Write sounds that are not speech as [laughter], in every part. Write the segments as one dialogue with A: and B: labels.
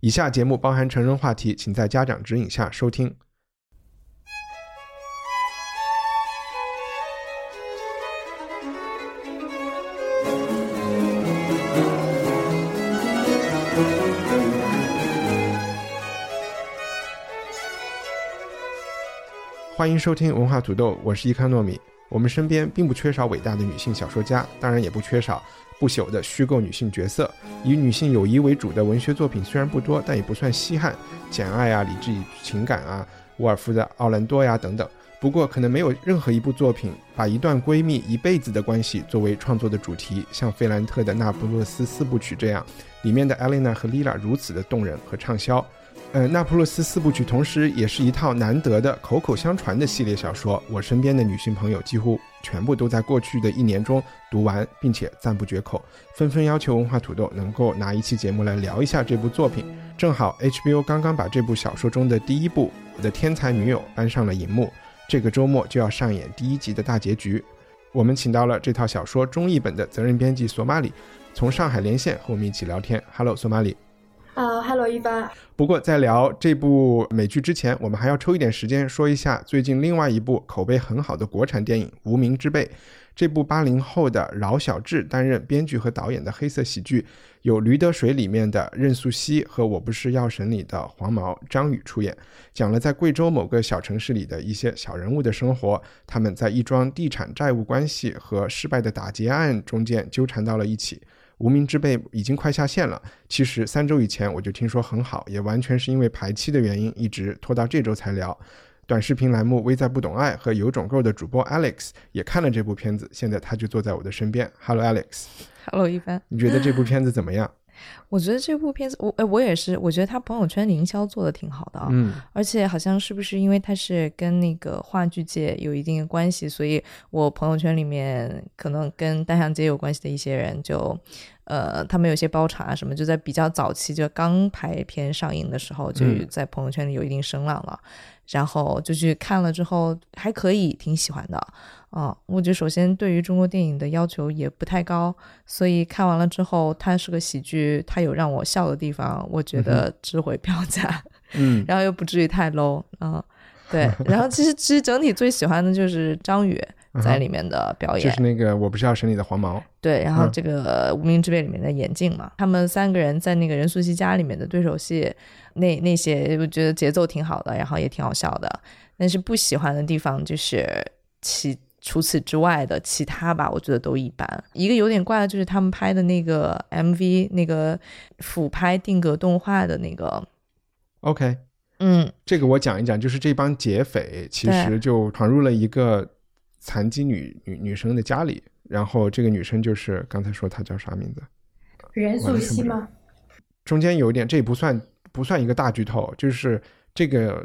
A: 以下节目包含成人话题，请在家长指引下收听。欢迎收听文化土豆，我是伊康糯米。我们身边并不缺少伟大的女性小说家，当然也不缺少不朽的虚构女性角色。以女性友谊为主的文学作品虽然不多，但也不算稀罕，《简爱》啊，《理智与情感》啊，沃尔夫的《奥兰多》呀等等。不过，可能没有任何一部作品把一段闺蜜一辈子的关系作为创作的主题，像费兰特的《那不勒斯四部曲》这样，里面的艾琳娜和莉拉如此的动人和畅销。呃，《那不勒斯四部曲》同时也是一套难得的口口相传的系列小说。我身边的女性朋友几乎全部都在过去的一年中读完，并且赞不绝口，纷纷要求文化土豆能够拿一期节目来聊一下这部作品。正好 HBO 刚刚把这部小说中的第一部《我的天才女友》搬上了荧幕，这个周末就要上演第一集的大结局。我们请到了这套小说中译本的责任编辑索马里，从上海连线和我们一起聊天。Hello，索马里。
B: 啊、h e l l o 一般，
A: 不过在聊这部美剧之前，我们还要抽一点时间说一下最近另外一部口碑很好的国产电影《无名之辈》。这部八零后的饶晓志担任编剧和导演的黑色喜剧，有《驴得水》里面的任素汐和《我不是药神》里的黄毛、张宇出演，讲了在贵州某个小城市里的一些小人物的生活，他们在一桩地产债务关系和失败的打劫案中间纠缠到了一起。无名之辈已经快下线了。其实三周以前我就听说很好，也完全是因为排期的原因，一直拖到这周才聊。短视频栏目“危在不懂爱”和有种购的主播 Alex 也看了这部片子，现在他就坐在我的身边。Hello
C: Alex，Hello，一帆。
A: 你觉得这部片子怎么样？
C: 我觉得这部片子，我哎，我也是，我觉得他朋友圈营销做的挺好的啊。
A: 嗯，
C: 而且好像是不是因为他是跟那个话剧界有一定的关系，所以我朋友圈里面可能跟单向街有关系的一些人就，呃，他们有些包场啊什么，就在比较早期就刚排片上映的时候，就
A: 嗯
C: 在朋友圈里有一定声浪了。然后就去看了之后还可以，挺喜欢的。啊、我觉得首先对于中国电影的要求也不太高，所以看完了之后，它是个喜剧，它有让我笑的地方，我觉得值回票价。
A: 嗯 [laughs]
C: 然后又不至于太 low 啊、对。[laughs] 然后其实其实整体最喜欢的就是张宇在里面的表演，
A: 嗯就是那个我不是药神里的黄毛。
C: 对，然后
A: 嗯。
C: 这个《无名之辈》里面的眼镜嘛，他们三个人在那个任素汐家里面的对手戏，那那些我觉得节奏挺好的，然后也挺好笑的。但是不喜欢的地方就是其除此之外的其他吧，我觉得都一般。一个有点怪的就是他们拍的那个 MV，那个俯拍定格动画的那个
A: ，OK，
C: 嗯，
A: 这个我讲一讲，就是这帮劫匪其实就闯入了一个残疾女女女生的家里，然后这个女生就是刚才说她叫啥名字？
B: 任素汐吗？
A: 中间有一点，这也不算不算一个大剧透，就是这个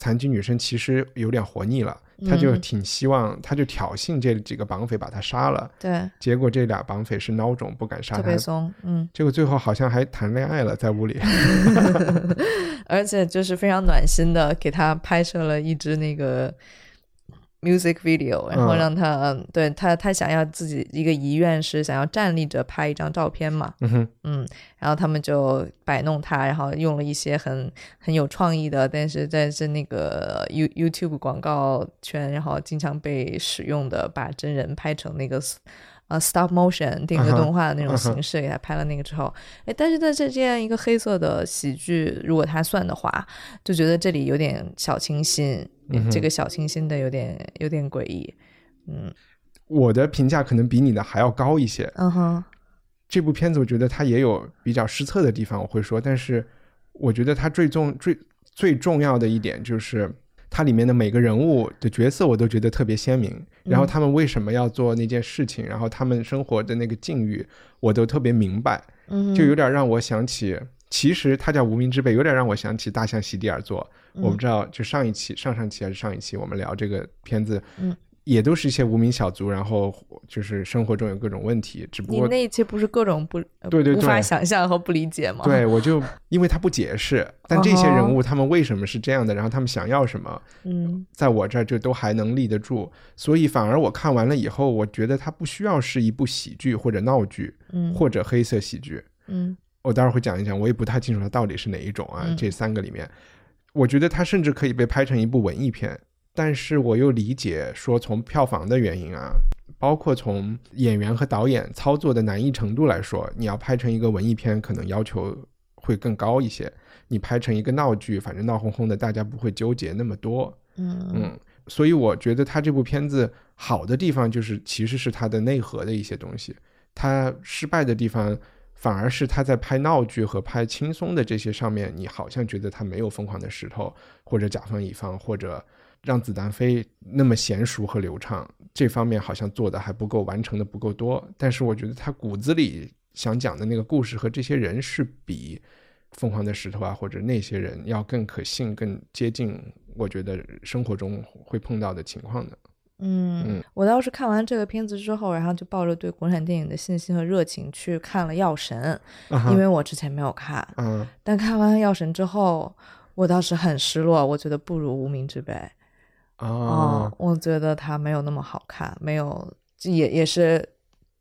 A: 残疾女生其实有点活腻了，她就
C: 嗯
A: 挺希望，她就挑衅这几个绑匪把她杀了，
C: 对，
A: 结果这俩绑匪是孬种，不敢杀她
C: 特别，松，嗯。
A: 结果最后好像还谈恋爱了，在屋里。[laughs]
C: 而且就是非常暖心的给她拍摄了一支那个 music video，然后
A: 嗯。
C: 让他、对他他想要自己一个遗愿是想要站立着拍一张照片嘛，
A: 嗯，
C: 嗯，然后他们就摆弄他，然后用了一些很很有创意的，但是在是那个 You YouTube 广告圈，然后经常被使用的，把真人拍成那个呃 stop motion 定格动画的那种形式，给他拍了那个之后，哎，但是在这这样一个黑色的喜剧，如果他算的话，就觉得这里有点小清新，
A: 嗯
C: 这个小清新的有点有点诡异，嗯。
A: 我的评价可能比你的还要高一些。
C: 嗯哼，
A: 这部片子我觉得它也有比较失策的地方，我会说，但是我觉得它最重最最重要的一点就是，它里面的每个人物的角色我都觉得特别鲜明，然后他们为什么要做那件事情，然后他们生活的那个境遇我都特别明白，
C: 嗯，
A: 就有点让我想起，其实他叫无名之辈，有点让我想起大象席地而坐。我不知道，就上一期、上上期还是上一期，我们聊这个片子，
C: 嗯，
A: 也都是一些无名小卒，然后就是生活中有各种问题，只不过
C: 你那一期不是各种不
A: 对对对
C: 无法想象和不理解吗？
A: 对，我就 [laughs] 因为他不解释，但这些人物他们为什么是这样的，然后他们想要什么，
C: 嗯
A: 在我这儿就都还能立得住，所以反而我看完了以后，我觉得它不需要是一部喜剧或者闹剧，
C: 嗯
A: 或者黑色喜剧。
C: 嗯
A: 我待会儿会讲一讲，我也不太清楚它到底是哪一种啊。
C: 嗯
A: 这三个里面，我觉得它甚至可以被拍成一部文艺片，但是我又理解说，从票房的原因啊，包括从演员和导演操作的难易程度来说，你要拍成一个文艺片，可能要求会更高一些。你拍成一个闹剧，反正闹哄哄的，大家不会纠结那么多。
C: 嗯
A: 嗯，所以我觉得他这部片子好的地方就是，其实是它的内核的一些东西。他失败的地方，反而是他在拍闹剧和拍轻松的这些上面，你好像觉得他没有《疯狂的石头》或者《甲方乙方》或者让子弹飞那么娴熟和流畅，这方面好像做的还不够，完成的不够多。但是我觉得他骨子里想讲的那个故事和这些人是比《疯狂的石头》啊或者那些人要更可信、更接近我觉得生活中会碰到的情况的。
C: 嗯
A: 嗯，
C: 我倒是看完这个片子之后，然后就抱着对国产电影的信心和热情去看了《药神》，因为我之前没有看，
A: 嗯
C: 但看完《药神》之后，我倒是很失落，我觉得不如《无名之辈》
A: 啊
C: 哦，我觉得它没有那么好看，没有也也是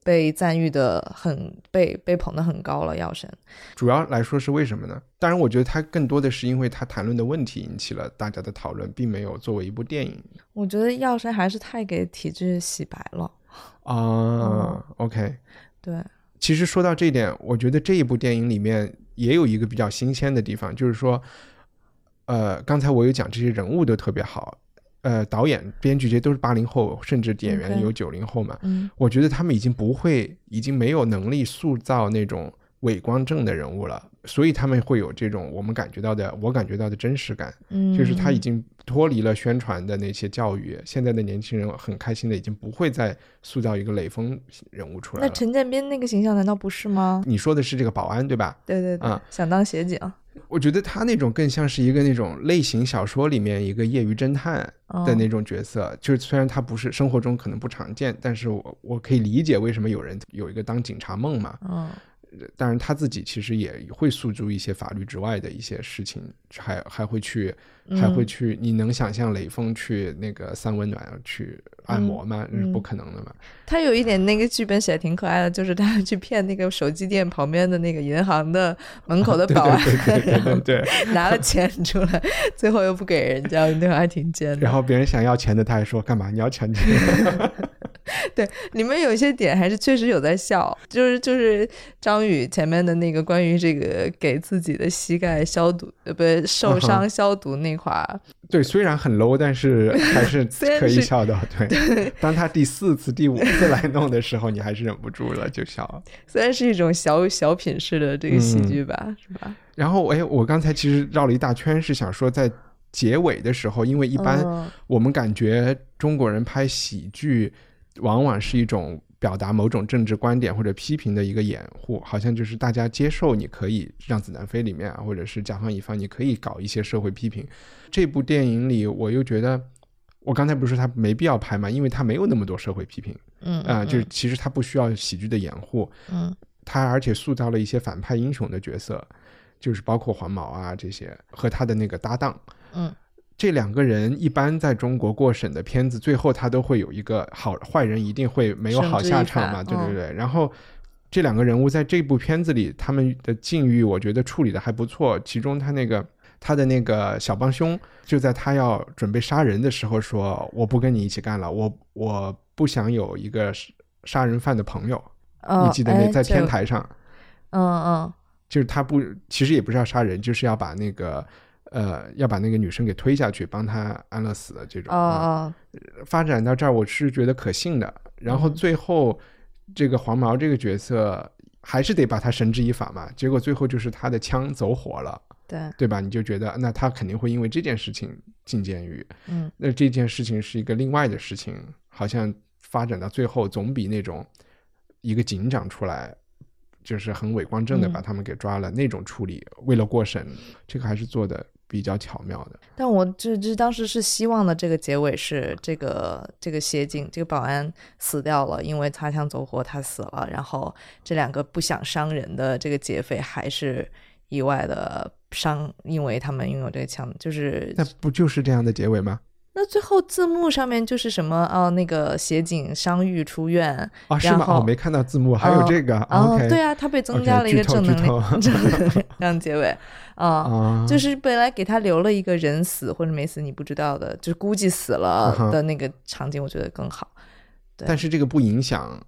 C: 被赞誉的很被被捧的很高了，《药神》。
A: 主要来说是为什么呢？当然，我觉得它更多的是因为它谈论的问题引起了大家的讨论，并没有作为一部电影
C: 我觉得《药神》还是太给体制洗白了。
A: 啊。OK，
C: 对，
A: 其实说到这一点，我觉得这一部电影里面也有一个比较新鲜的地方，就是说，呃，刚才我有讲这些人物都特别好，呃，导演、编剧这些都是八零后，甚至演员有九零后嘛。
C: 嗯
A: 我觉得他们已经不会，已经没有能力塑造那种伪光正的人物了，所以他们会有这种我们感觉到的，我感觉到的真实感。
C: 嗯，
A: 就是他已经脱离了宣传的那些教育，现在的年轻人很开心的，已经不会再塑造一个雷锋人物出来
C: 那。陈建斌那个形象难道不是吗？
A: 你说的是这个保安对吧？
C: 对对对，
A: 啊
C: 想当协警
A: 我觉得他那种更像是一个那种类型小说里面一个业余侦探
C: 哦
A: 的那种角色，就是虽然他不是生活中可能不常见，但是我我可以理解为什么有人有一个当警察梦嘛。
C: 嗯
A: 当然他自己其实也会诉诸一些法律之外的一些事情，还还会去还会
C: 嗯
A: 去，你能想象雷锋去那个三温暖去按摩吗？不
C: 嗯
A: 可能的嘛。
C: 他有一点那个剧本写的挺可爱的，就是他去骗那个手机店旁边的那个银行的 [laughs] 门口的保安，
A: 对。[laughs]
C: 拿了钱出来，最后又不给人家，那个还挺贱的。
A: 然后别人想要钱的，他还说干嘛？你要钱？[laughs] [laughs]
C: 对，里面有一些点还是确实有在笑，就是就是张宇前面的那个关于这个给自己的膝盖消毒，呃，不是受
A: 嗯
C: 伤消毒那块儿，
A: 对，虽然很 low，但是还是 [laughs] 可以笑的。对，[laughs] 当他第四次、第五次来弄的时候，你还是忍不住了，就笑。
C: 虽然是一种小小品式的这个喜
A: 嗯
C: 剧吧，是吧？
A: 然后，哎，我刚才其实绕了一大圈，是想说在结尾的时候，因为一般
C: 嗯
A: 我们感觉中国人拍喜剧，往往是一种表达某种政治观点或者批评的一个掩护，好像就是大家接受你可以让子弹飞里面啊，或者是甲方乙方，你可以搞一些社会批评。这部电影里，我又觉得，我刚才不是说他没必要拍嘛，因为他没有那么多社会批评。
C: 嗯
A: 啊、
C: 嗯
A: 就是其实他不需要喜剧的掩护，
C: 嗯。
A: 他而且塑造了一些反派英雄的角色，就是包括黄毛啊这些和他的那个搭档。
C: 嗯
A: 这两个人一般在中国过审的片子，最后他都会有一个好坏人一定会没有好下场嘛，对对对。然后这两个人物在这部片子里，他们的境遇我觉得处理的还不错。其中他那个他的那个小帮凶，就在他要准备杀人的时候说：“我不跟你一起干了，我我不想有一个杀人犯的朋友。
C: 嗯，
A: 你记得那在天台上，
C: 嗯嗯
A: 就是他不，其实也不是要杀人，就是要把那个。呃，要把那个女生给推下去，帮她安乐死的这种。
C: 哦
A: 啊
C: 哦
A: 发展到这儿，我是觉得可信的。然后
C: 嗯
A: 最后，这个黄毛这个角色还是得把他绳之以法嘛。结果最后就是他的枪走火了，
C: 对，
A: 对吧？你就觉得那他肯定会因为这件事情进监狱。
C: 嗯，
A: 那这件事情是一个另外的事情，好像发展到最后总比那种一个警长出来。就是很伪光正的把他们给抓了，那种处理为了过审，这个还是做的比较巧妙的。
C: 但我这这当时是希望的这个结尾是这个这个协警这个保安死掉了，因为擦枪走火他死了，然后这两个不想伤人的这个劫匪还是意外的伤，因为他们拥有这个枪，就是
A: 那不就是这样的结尾吗？
C: 那最后字幕上面就是什么哦，那个协警伤愈出院
A: 啊？是吗？哦，没看到字幕，还有这个
C: 哦，对啊，他被增加了一个正能量，正能量结尾啊，就是本来给他留了一个人死或者没死你不知道的，就是估计死了的那个场景，我觉得更好。
A: 但是这个不影响。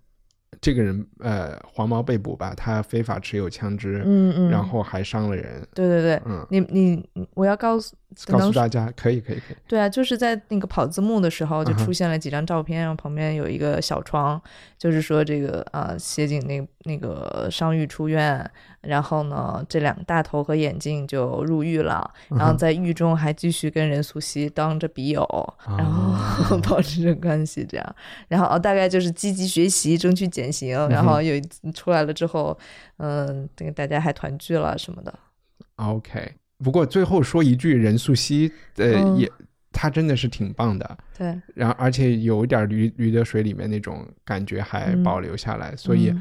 A: 这个人呃，黄毛被捕吧，他非法持有枪支，
C: 嗯嗯，
A: 然后还伤了人。
C: 对对对，
A: 嗯，
C: 你你我要告诉
A: 告诉大家，可以可以可以。
C: 对啊，就是在那个跑字幕的时候，就出现了几张照片，然后旁边有一个小窗，就是说这个啊，协警那那个伤愈出院。然后呢，这两个大头和眼镜就入狱了，然后在狱中还继续跟任素汐当着笔友，然后 [laughs] 保持着关系，这样，然后大概就是积极学习，争取减刑，然后有出来了之后，嗯，这个大家还团聚了什么的。
A: OK，不过最后说一句，任素汐呃也，她真的是挺棒的，
C: 对，
A: 然后而且有一点驴驴得水里面那种感觉还保留下来，所以。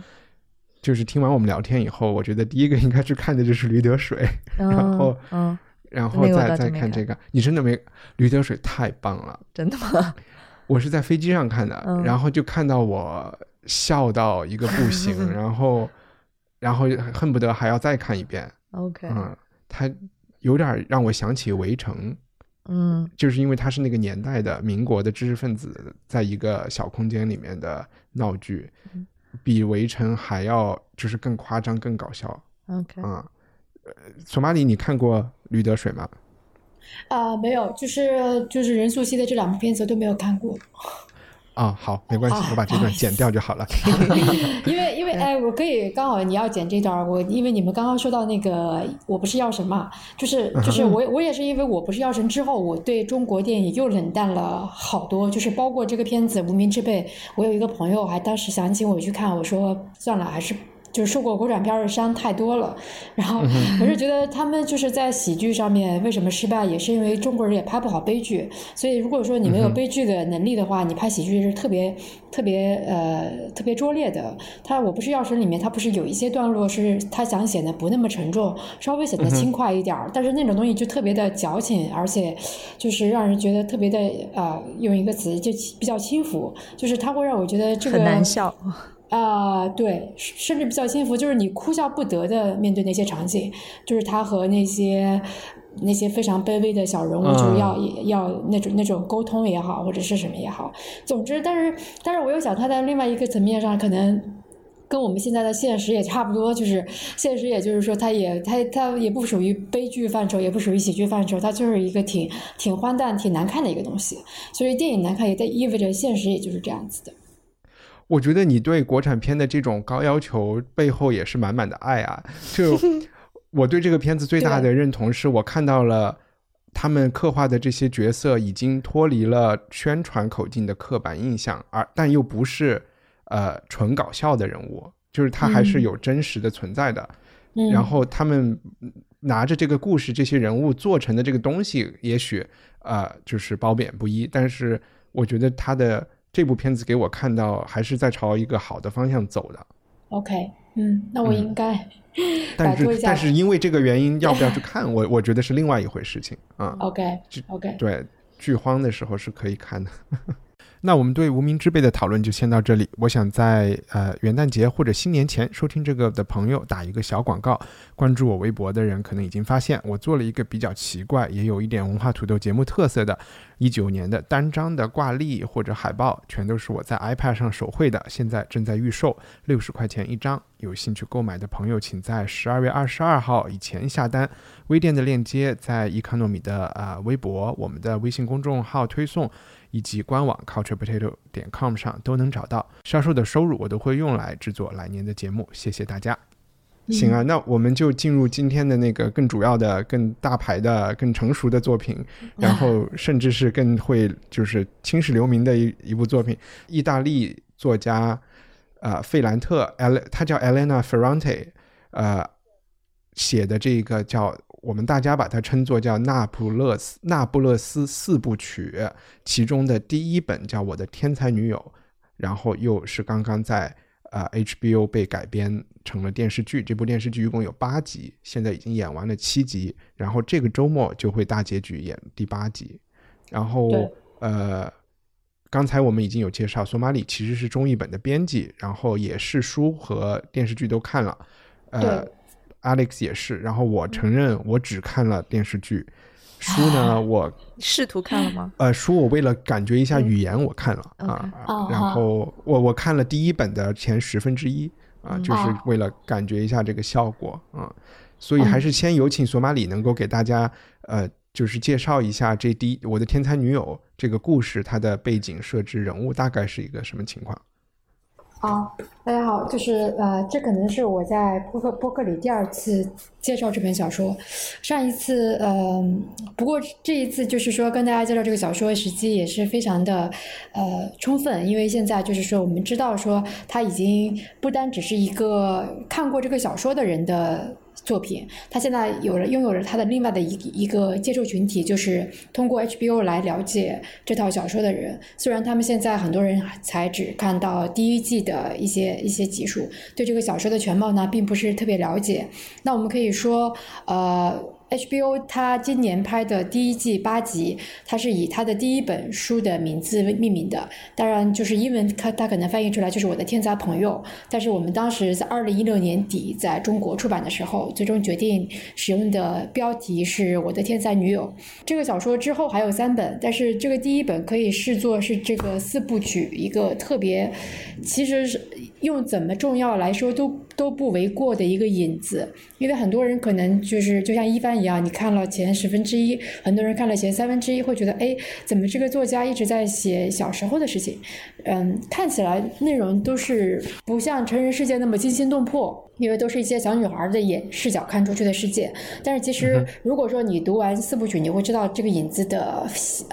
A: 就是听完我们聊天以后，我觉得第一个应该去看的就是《驴得水》，[laughs] 然后，
C: 嗯，
A: 然后再再看这个。你真的没《驴得水》太棒了，
C: 真的吗？[laughs]
A: 我是在飞机上看的，然后就看到我笑到一个不行，[laughs] 然后，然后恨不得还要再看一遍。
C: OK，
A: 嗯，它有点让我想起《围城》，
C: 嗯，
A: 就是因为它是那个年代的民国的知识分子在一个小空间里面的闹剧。比围城还要就是更夸张、更搞笑。
C: OK，
A: 啊，呃，索马里，你看过《驴得水》吗？
B: 啊，没有，就是就是任素汐的这两部片子都没有看过。
A: 啊，好，没关系，我把这段剪掉就好了。[laughs]
B: 因为因为哎，我可以刚好你要剪这段，我因为你们刚刚说到那个我不是药神嘛，就是就是我我也是因为我不是药神之后，我对中国电影又冷淡了好多，就是包括这个片子《无名之辈》，我有一个朋友还当时想请我去看，我说算了，还是。就是受过国产片的伤太多了，然后我是觉得他们就是在喜剧上面为什么失败，也是因为中国人也拍不好悲剧。所以如果说你没有悲剧的能力的话，你拍喜剧是特别特别呃特别拙劣的。他我不是药神里面，他不是有一些段落是他想显得不那么沉重，稍微显得轻快一点儿，但是那种东西就特别的矫情，而且就是让人觉得特别的呃，用一个词就比较轻浮，就是他会让我觉得这个
C: 很难笑。
B: 啊，对，甚至比较幸福，就是你哭笑不得的面对那些场景，就是他和那些那些非常卑微的小人物，就是要要那种那种沟通也好，或者是什么也好。总之，但是但是我又想，他在另外一个层面上，可能跟我们现在的现实也差不多，就是现实，也就是说，他也他他也不属于悲剧范畴，也不属于喜剧范畴，它就是一个挺挺荒诞、挺难看的一个东西。所以电影难看，也在意味着现实也就是这样子的。
A: 我觉得你对国产片的这种高要求背后也是满满的爱啊！就 [laughs] 我对这个片子最大的认同是我看到了他们刻画的这些角色已经脱离了宣传口径的刻板印象，而但又不是呃纯搞笑的人物，就是他还是有真实的存在的。然后他们拿着这个故事、这些人物做成的这个东西，也许呃就是褒贬不一，但是我觉得他的。这部片子给我看到还是在朝一个好的方向走的。
B: OK，嗯，那我应该
A: 但是但是因为这个原因，要不要去 [laughs] 看？我我觉得是另外一回事情啊。
B: OK，OK，
A: 对，剧荒的时候是可以看的。那我们对无名之辈的讨论就先到这里。我想在呃元旦节或者新年前收听这个的朋友打一个小广告。关注我微博的人可能已经发现，我做了一个比较奇怪，也有一点文化土豆节目特色的，一九年的单张的挂历或者海报，全都是我在 iPad 上手绘的，现在正在预售，六十块钱一张。有兴趣购买的朋友，请在十二月二十二号以前下单。微店的链接在伊卡诺米的啊微博、我们的微信公众号推送。以及官网 culturepotato 点 com 上都能找到。销售的收入我都会用来制作来年的节目，谢谢大家。行啊，那我们就进入今天的那个更主要的、更大牌的、更成熟的作品，[laughs] 然后甚至是更会就是青史留名的一一部作品。意大利作家呃费兰特，L 他叫 Elena Ferrante，呃写的这个叫我们大家把它称作叫《那不勒斯那不勒斯四部曲》，其中的第一本叫《我的天才女友》，然后又是刚刚在。呃，HBO 被改编成了电视剧。这部电视剧一共有八集，现在已经演完了七集，然后这个周末就会大结局演第八集。然后，呃，刚才我们已经有介绍，索马里其实是中译本的编辑，然后也是书和电视剧都看了。呃，Alex 也是。然后我承认，我只看了电视剧。书呢？我
C: 试图看了吗？
A: 呃，书我为了感觉一下语言，我看了啊。然后我我看了第一本的前十分之一啊，就是为了感觉一下这个效果啊。所以还是先有请索马里能够给大家呃，就是介绍一下这第我的天才女友这个故事，它的背景设置、人物大概是一个什么情况。
B: 好，大家好，就是呃，这可能是我在播客播客里第二次介绍这本小说。上一次，呃，不过这一次就是说跟大家介绍这个小说，时机也是非常的呃充分，因为现在就是说我们知道说他已经不单只是一个看过这个小说的人的。作品，他现在有了拥有了他的另外的一一个接受群体，就是通过 HBO 来了解这套小说的人。虽然他们现在很多人才只看到第一季的一些一些集数，对这个小说的全貌呢，并不是特别了解。那我们可以说，呃。HBO 它今年拍的第一季八集，它是以它的第一本书的名字命名的。当然，就是英文它它可能翻译出来就是我的天才朋友。但是我们当时在二零一六年底在中国出版的时候，最终决定使用的标题是我的天才女友。这个小说之后还有三本，但是这个第一本可以视作是这个四部曲一个特别，其实是。用怎么重要来说都都不为过的一个引子，因为很多人可能就是就像一帆一样，你看了前十分之一，很多人看了前三分之一，会觉得哎，怎么这个作家一直在写小时候的事情？嗯，看起来内容都是不像成人世界那么惊心动魄，因为都是一些小女孩的眼视角看出去的世界。但是其实如果说你读完四部曲，你会知道这个影子的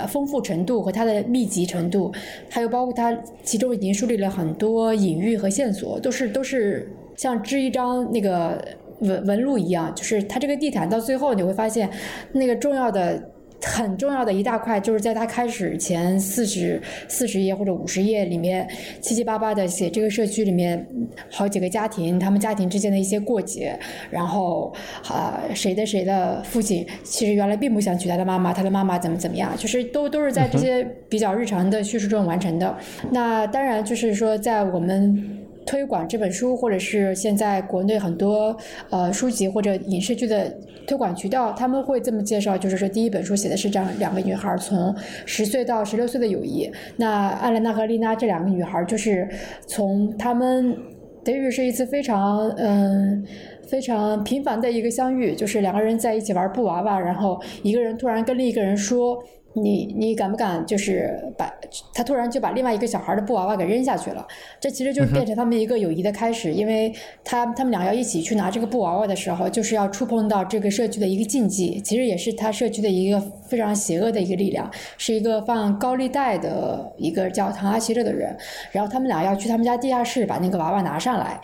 B: 丰富程度和它的密集程度，还有包括它其中已经树立了很多隐喻和线索，都是都是像织一张那个纹纹路一样，就是它这个地毯到最后你会发现那个重要的。很重要的一大块，就是在他开始前四十四十页或者五十页里面，七七八八的写这个社区里面好几个家庭，他们家庭之间的一些过节，然后啊谁的谁的父亲其实原来并不想娶他的妈妈，他的妈妈怎么怎么样，就是都都是在这些比较日常的叙述中完成的。那当然就是说在我们。推广这本书，或者是现在国内很多呃书籍或者影视剧的推广渠道，他们会这么介绍，就是说第一本书写的是这样两个女孩从十岁到十六岁的友谊。那艾莲娜和丽娜这两个女孩，就是从她们等于是一次非常嗯非常平凡的一个相遇，就是两个人在一起玩布娃娃，然后一个人突然跟另一个人说。你你敢不敢就是把他突然就把另外一个小孩的布娃娃给扔下去了？这其实就是变成他们一个友谊的开始，因为他他们俩要一起去拿这个布娃娃的时候，就是要触碰到这个社区的一个禁忌，其实也是他社区的一个非常邪恶的一个力量，是一个放高利贷的一个叫唐阿奇勒的人，然后他们俩要去他们家地下室把那个娃娃拿上来，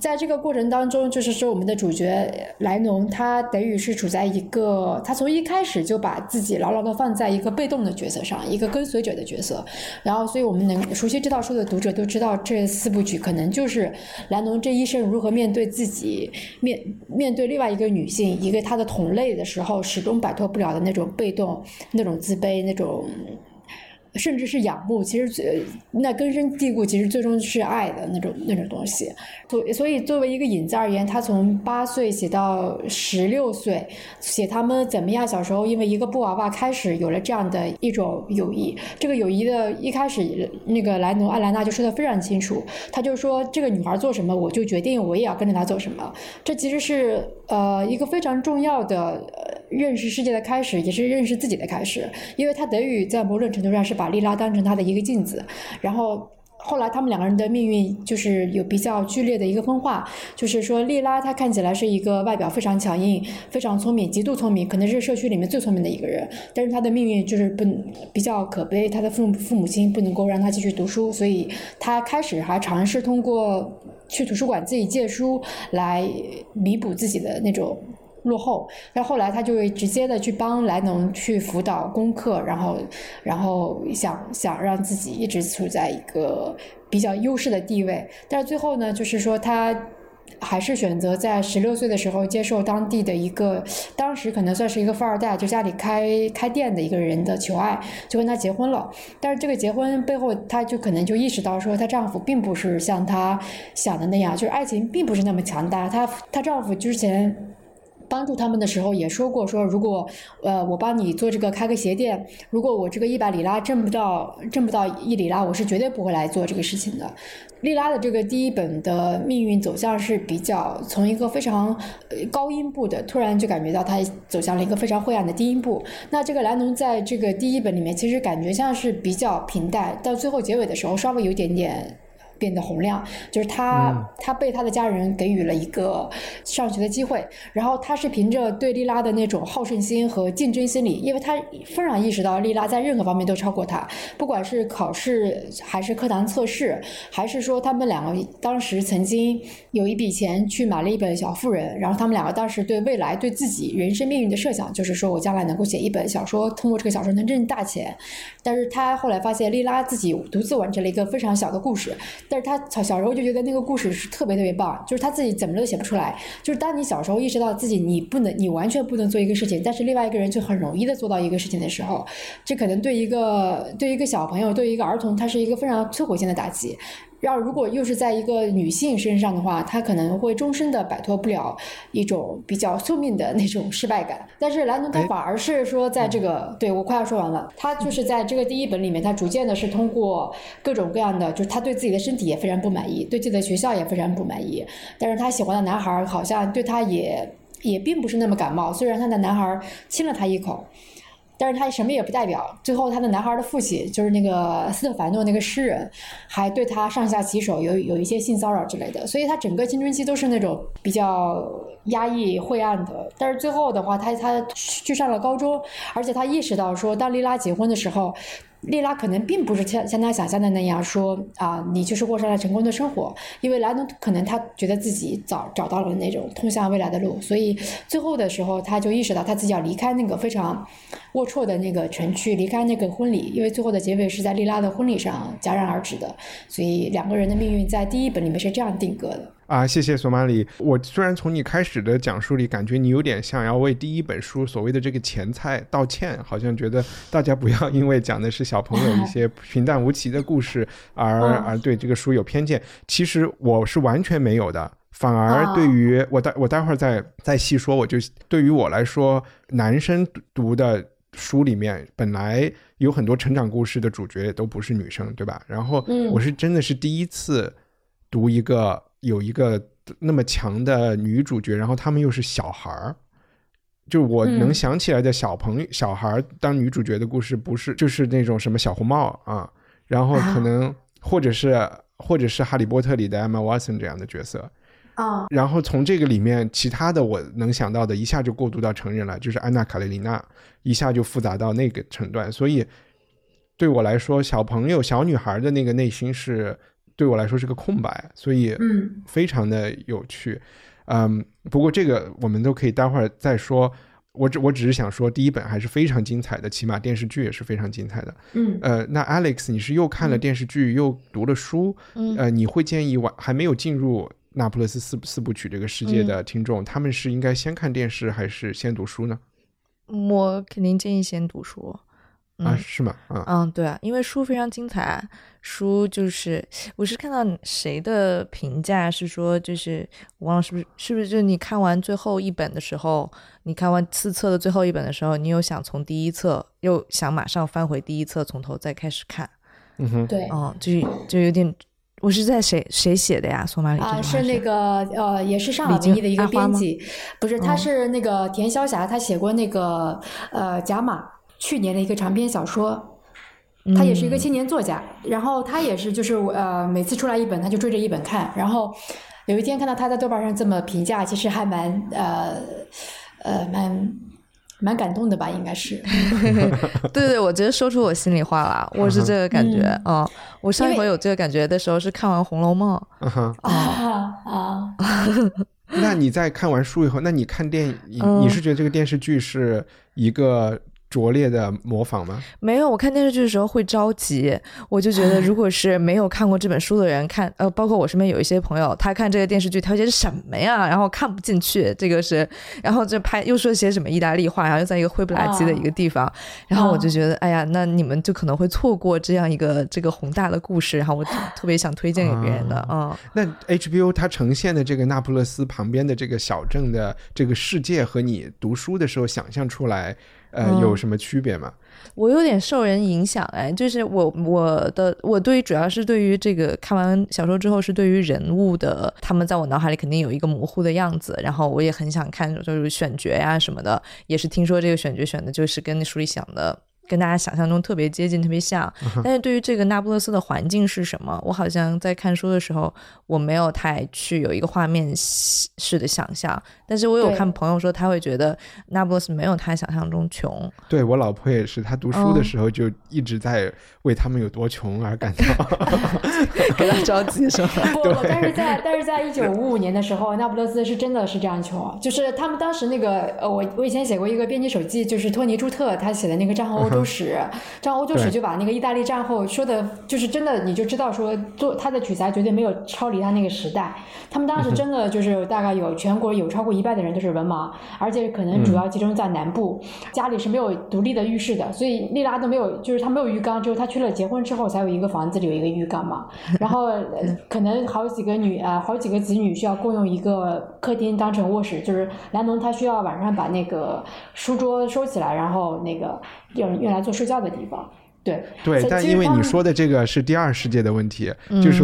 B: 在这个过程当中，就是说我们的主角莱农他等于是处在一个他从一开始就把自己牢牢的放在一。一个被动的角色上，一个跟随者的角色，然后，所以我们能熟悉这套书的读者都知道，这四部曲可能就是兰农这一生如何面对自己，面面对另外一个女性，一个他的同类的时候，始终摆脱不了的那种被动、那种自卑、那种。甚至是仰慕，其实最那根深蒂固，其实最终是爱的那种那种东西。所所以，作为一个引子而言，他从八岁写到十六岁，写他们怎么样小时候因为一个布娃娃开始有了这样的一种友谊。这个友谊的一开始，那个莱农艾莱娜就说的非常清楚，他就说这个女孩做什么，我就决定我也要跟着她做什么。这其实是呃一个非常重要的呃。认识世界的开始，也是认识自己的开始。因为他德语在某种程度上是把莉拉当成他的一个镜子，然后。后来他们两个人的命运就是有比较剧烈的一个分化，就是说莉拉她看起来是一个外表非常强硬、非常聪明、极度聪明，可能是社区里面最聪明的一个人，但是她的命运就是不比较可悲，她的父父母亲不能够让她继续读书，所以她开始还尝试通过去图书馆自己借书来弥补自己的那种。落后，但后来他就会直接的去帮莱农去辅导功课，然后，然后想想让自己一直处在一个比较优势的地位。但是最后呢，就是说他还是选择在十六岁的时候接受当地的一个，当时可能算是一个富二代，就家里开开店的一个人的求爱，就跟他结婚了。但是这个结婚背后，她就可能就意识到说，她丈夫并不是像她想的那样，就是爱情并不是那么强大。她她丈夫之前。帮助他们的时候也说过，说如果呃我帮你做这个开个鞋店，如果我这个一百里拉挣不到挣不到一里拉，我是绝对不会来做这个事情的。莉拉的这个第一本的命运走向是比较从一个非常高音部的，突然就感觉到他走向了一个非常灰暗的低音部。那这个莱农在这个第一本里面，其实感觉像是比较平淡，到最后结尾的时候稍微有点点。变得洪亮，就是他，他被他的家人给予了一个上学的机会，然后他是凭着对莉拉的那种好胜心和竞争心理，因为他非常意识到莉拉在任何方面都超过他，不管是考试还是课堂测试，还是说他们两个当时曾经有一笔钱去买了一本《小妇人》，然后他们两个当时对未来对自己人生命运的设想，就是说我将来能够写一本小说，通过这个小说能挣大钱，但是他后来发现莉拉自己独自完成了一个非常小的故事。但是他小小时候就觉得那个故事是特别特别棒，就是他自己怎么都写不出来。就是当你小时候意识到自己你不能，你完全不能做一个事情，但是另外一个人就很容易的做到一个事情的时候，这可能对一个对一个小朋友，对一个儿童，他是一个非常摧毁性的打击。要如果又是在一个女性身上的话，她可能会终身的摆脱不了一种比较宿命的那种失败感。但是莱农他反而是说，在这个对我快要说完了，他就是在这个第一本里面，他逐渐的是通过各种各样的，就是他对自己的身体也非常不满意，对自己的学校也非常不满意。但是他喜欢的男孩好像对他也也并不是那么感冒，虽然他的男孩亲了他一口。但是他什么也不代表。最后，他的男孩的父亲就是那个斯特凡诺那个诗人，还对他上下其手，有有一些性骚扰之类的。所以他整个青春期都是那种比较压抑、晦暗的。但是最后的话，他他去上了高中，而且他意识到说，当莉拉结婚的时候。莉拉可能并不是像像他想象的那样说啊，你就是过上了成功的生活，因为莱农可能他觉得自己早找到了那种通向未来的路，所以最后的时候他就意识到他自己要离开那个非常龌龊的那个城区，离开那个婚礼，因为最后的结尾是在莉拉的婚礼上戛然而止的，所以两个人的命运在第一本里面是这样定格的。
A: 啊，谢谢索马里。我虽然从你开始的讲述里感觉你有点想要为第一本书所谓的这个前菜道歉，好像觉得大家不要因为讲的是小朋友一些 [laughs] 平淡无奇的故事而而对这个书有偏见。其实我是完全没有的，反而对于我待我待会儿再再细说。我就对于我来说，男生读的书里面本来有很多成长故事的主角也都不是女生，对吧？然后我是真的是第一次读一个。有一个那么强的女主角，然后他们又是小孩儿，就我能想起来的小朋友、小孩当女主角的故事，不是就是那种什么小红帽啊，然后可能或者是或者是哈利波特里的 Emma Watson 这样的角色
B: 啊，
A: 然后从这个里面其他的我能想到的，一下就过渡到成人了，就是安娜卡列尼娜，一下就复杂到那个程段，所以对我来说，小朋友、小女孩的那个内心是。对我来说是个空白，所以
B: 嗯，
A: 非常的有趣，嗯，不过这个我们都可以待会儿再说。我只我只是想说，第一本还是非常精彩的，起码电视剧也是非常精彩的。
B: 嗯，
A: 呃，那 Alex，你是又看了电视剧又读了书，呃，你会建议完还没有进入那不勒斯四四部曲这个世界的听众，他们是应该先看电视还是先读书呢？
C: 我肯定建议先读书。
A: 啊，是吗？
C: 嗯嗯，对啊，因为书非常精彩。书就是，我是看到谁的评价是说，就是我忘了是不是是不是就是你看完最后一本的时候，你看完四册的最后一本的时候，你又想从第一册又想马上翻回第一册，从头再开始看。
A: 嗯哼，
B: 对，
C: 嗯，就是就有点我是在谁谁写的呀？索马里
B: 啊，是那个呃，也是上海文艺的一个编辑，不是，他是那个田潇霞，他写过那个呃《甲马》去年的一个长篇小说，他也是一个青年作家，然后他也是就是呃每次出来一本他就追着一本看，然后有一天看到他在豆瓣上这么评价，其实还蛮呃呃蛮。蛮感动的吧，应该是。[laughs]
C: 对对，我觉得说出我心里话了，我是这个感觉啊。我上一回有这个感觉的时候是看完《红楼梦》
B: 啊啊。[laughs]
A: 那你在看完书以后，那你看电影，你是觉得这个电视剧是一个？拙劣的模仿吗？
C: 没有，我看电视剧的时候会着急，我就觉得 [laughs] 如果是没有看过这本书的人看，呃，包括我身边有一些朋友，他看这个电视剧，他觉得什么呀，然后看不进去，这个是，然后就拍又说些什么意大利话，然后又在一个灰不拉几的一个地方，然后我就觉得，哎呀，那你们就可能会错过这样一个这个宏大的故事，然后我特别想推荐给别人的啊。
A: 那 HBO 它呈现的这个那不勒斯旁边的这个小镇的这个世界和你读书的时候想象出来。呃，有什么区别吗？
C: 我有点受人影响，哎，就是我我的我对于主要是对于这个看完小说之后，是对于人物的，他们在我脑海里肯定有一个模糊的样子，然后我也很想看，就是选角呀什么的，也是听说这个选角选的就是跟那书里想的。跟大家想象中特别接近，特别像。但是对于这个那不勒斯的环境是什么，我好像在看书的时候，我没有太去有一个画面式的想象。但是我有看朋友说，他会觉得那不勒斯没有他想象中穷。
A: 对我老婆也是，她读书的时候就一直在为他们有多穷而感到 [laughs] [laughs]
C: 感到着急，[laughs] 是吧？
B: 不，但是在但是在一九五五年的时候，那不勒斯是真的是这样穷，就是他们当时那个呃，我我以前写过一个编辑手记，就是托尼朱特他写的那个战后。洲史，战欧洲史就把那个意大利战后说的，就是真的，你就知道说做他的取材绝对没有超离他那个时代。他们当时真的就是大概有全国有超过一半的人都是文盲，而且可能主要集中在南部，家里是没有独立的浴室的，所以丽拉都没有，就是他没有浴缸，只有他去了结婚之后才有一个房子里有一个浴缸嘛。[laughs] 然后可能好几个女啊，好几个子女需要共用一个客厅当成卧室，就是兰农他需要晚上把那个书桌收起来，然后那个。用用来做睡觉的地方，对
A: 对，但因为你说的这个是第二世界的问题，就是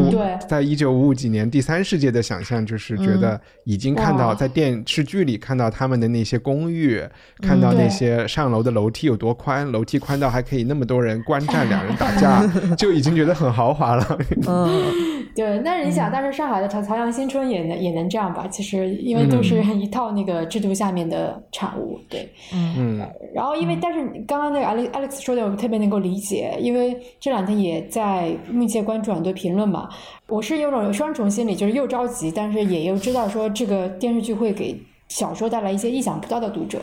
A: 在一九五五几年第三世界的想象，就是觉得已经看到在电视剧里看到他们的那些公寓，看到那些上楼的楼梯有多宽，楼梯宽到还可以那么多人观战，两人打架，[laughs] 就已经觉得很豪华了。[laughs]
C: 嗯。[laughs]
B: 对，但是你想，但是上海的朝朝阳新村也能也能这样吧？其实因为都是一套那个制度下面的产物，对，
C: 嗯。
B: 然后因为，但是刚刚那个 Alex Alex 说的，我特别能够理解，因为这两天也在密切关注很多评论嘛。我是有种双重心理，就是又着急，但是也又知道说这个电视剧会给小说带来一些意想不到的读者。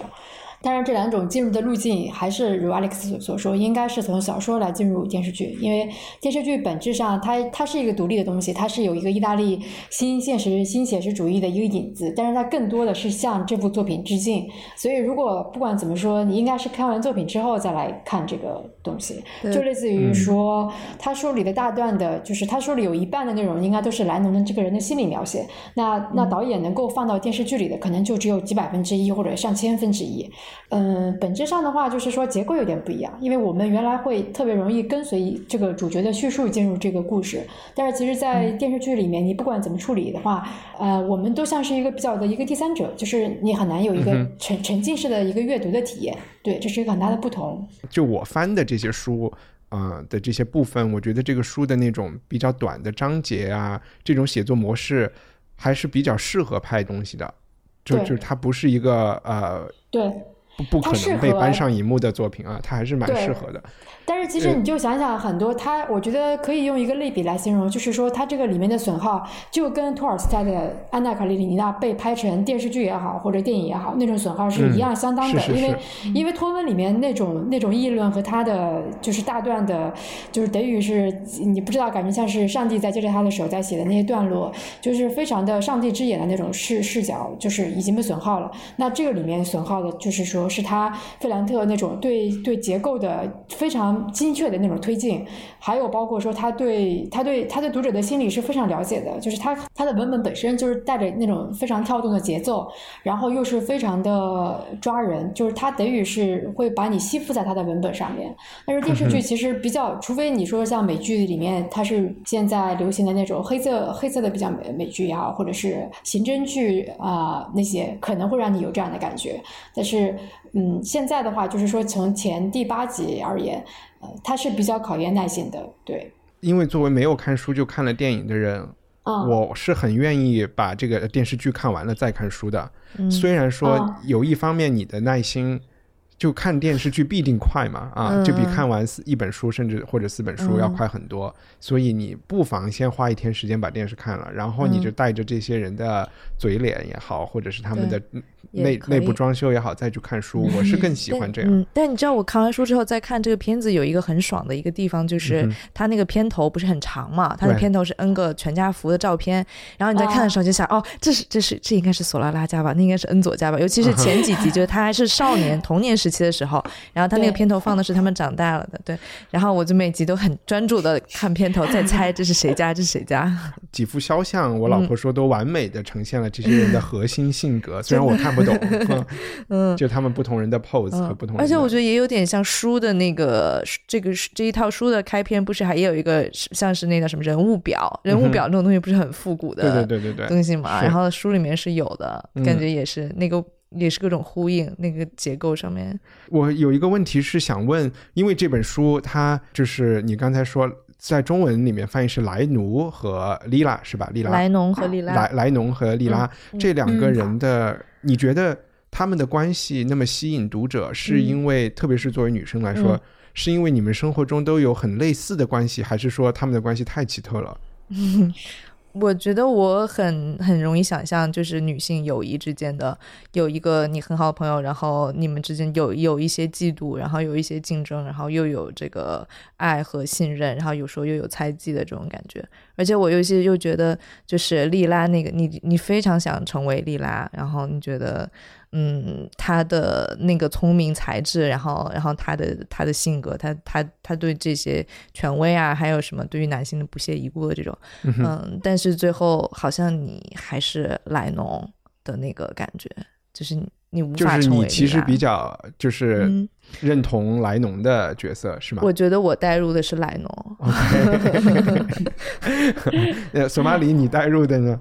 B: 当然，这两种进入的路径还是如 Alex 所说，应该是从小说来进入电视剧，因为电视剧本质上它它是一个独立的东西，它是有一个意大利新现实新写实主义的一个影子，但是它更多的是向这部作品致敬。所以，如果不管怎么说，你应该是看完作品之后再来看这个东西，就类似于说，他书里的大段的，就是他书里有一半的内容应该都是莱农的这个人的心理描写，那那导演能够放到电视剧里的，可能就只有几百分之一或者上千分之一。嗯，本质上的话就是说结构有点不一样，因为我们原来会特别容易跟随这个主角的叙述进入这个故事，但是其实，在电视剧里面，你不管怎么处理的话，呃，我们都像是一个比较的一个第三者，就是你很难有一个沉沉浸式的一个阅读的体验。对，这是一个很大的不同。
A: 就我翻的这些书，啊的这些部分，我觉得这个书的那种比较短的章节啊，这种写作模式还是比较适合拍东西的，就就它不是一个呃
B: 对。
A: 不不可能被搬上荧幕的作品啊，它还是蛮适合的。
B: 但是其实你就想想，很多它，我觉得可以用一个类比来形容，就是说它这个里面的损耗，就跟托尔斯泰的《安娜卡列尼娜》被拍成电视剧也好，或者电影也好，那种损耗是一样相当的。因为因为托温里面那种那种议论和他的就是大段的，就是等于是你不知道，感觉像是上帝在借着他的手在写的那些段落，就是非常的上帝之眼的那种视视角，就是已经被损耗了。那这个里面损耗的就是说。候，是他费兰特那种对对结构的非常精确的那种推进，还有包括说他对他对他对读者的心理是非常了解的，就是他他的文本本身就是带着那种非常跳动的节奏，然后又是非常的抓人，就是他等于是会把你吸附在他的文本上面。但是电视剧其实比较，除非你说像美剧里面，它是现在流行的那种黑色黑色的比较美美剧也好，或者是刑侦剧啊那些，可能会让你有这样的感觉。但是，嗯，现在的话，就是说从前第八集而言，呃，它是比较考验耐心的，对。
A: 因为作为没有看书就看了电影的人，我是很愿意把这个电视剧看完了再看书的。虽然说有一方面你的耐心。就看电视剧必定快嘛，啊，就比看完四一本书甚至或者四本书要快很多，所以你不妨先花一天时间把电视看了，然后你就带着这些人的嘴脸也好，或者是他们的内内部装修也好，再去看书，我是更喜欢这样。
C: 但你知道我看完书之后再看这个片子，有一个很爽的一个地方，就是它那个片头不是很长嘛，它的片头是 N 个全家福的照片，然后你在看的时候就想，哦，这是这是这应该是索拉拉家吧，那应该是恩佐家吧，尤其是前几集，[laughs] 就是他还是少年童年时期的时候，然后他那个片头放的是他们长大了的，对，然后我就每集都很专注的看片头，在猜这是谁家，这是谁家。
A: 几幅肖像，我老婆说都完美的呈现了这些人的核心性格，[laughs] 虽然我看不懂，[laughs] 嗯，就他们不同人的 pose 和不同。
C: 而且我觉得也有点像书的那个这个这一套书的开篇，不是还也有一个像是那个什么人物表，人物表这种东西不是很复古的，
A: 对对对对对
C: 东西嘛。然后书里面是有的，感觉也是那个。也是各种呼应，那个结构上面。
A: 我有一个问题是想问，因为这本书它就是你刚才说在中文里面翻译是莱奴和莉拉是吧？莉拉。
C: 莱农和莉拉。
A: 莱莱农和莉拉。这两个人的，你觉得他们的关系那么吸引读者，是因为特别是作为女生来说，是因为你们生活中都有很类似的关系，还是说他们的关系太奇特了？[laughs]
C: 我觉得我很很容易想象，就是女性友谊之间的有一个你很好的朋友，然后你们之间有有一些嫉妒，然后有一些竞争，然后又有这个爱和信任，然后有时候又有猜忌的这种感觉。而且我有些又觉得，就是莉拉那个你你非常想成为莉拉，然后你觉得。嗯，她的那个聪明才智，然后，然后她的她的性格，她她她对这些权威啊，还有什么对于男性的不屑一顾的这种，嗯，但是最后好像你还是莱农的那个感觉，就是你无
A: 法成为。就是你其实比较就是认同莱农的角色是吗？
C: 我觉得我带入的是莱农。
A: 呃，[laughs] 索马里，你带入的呢？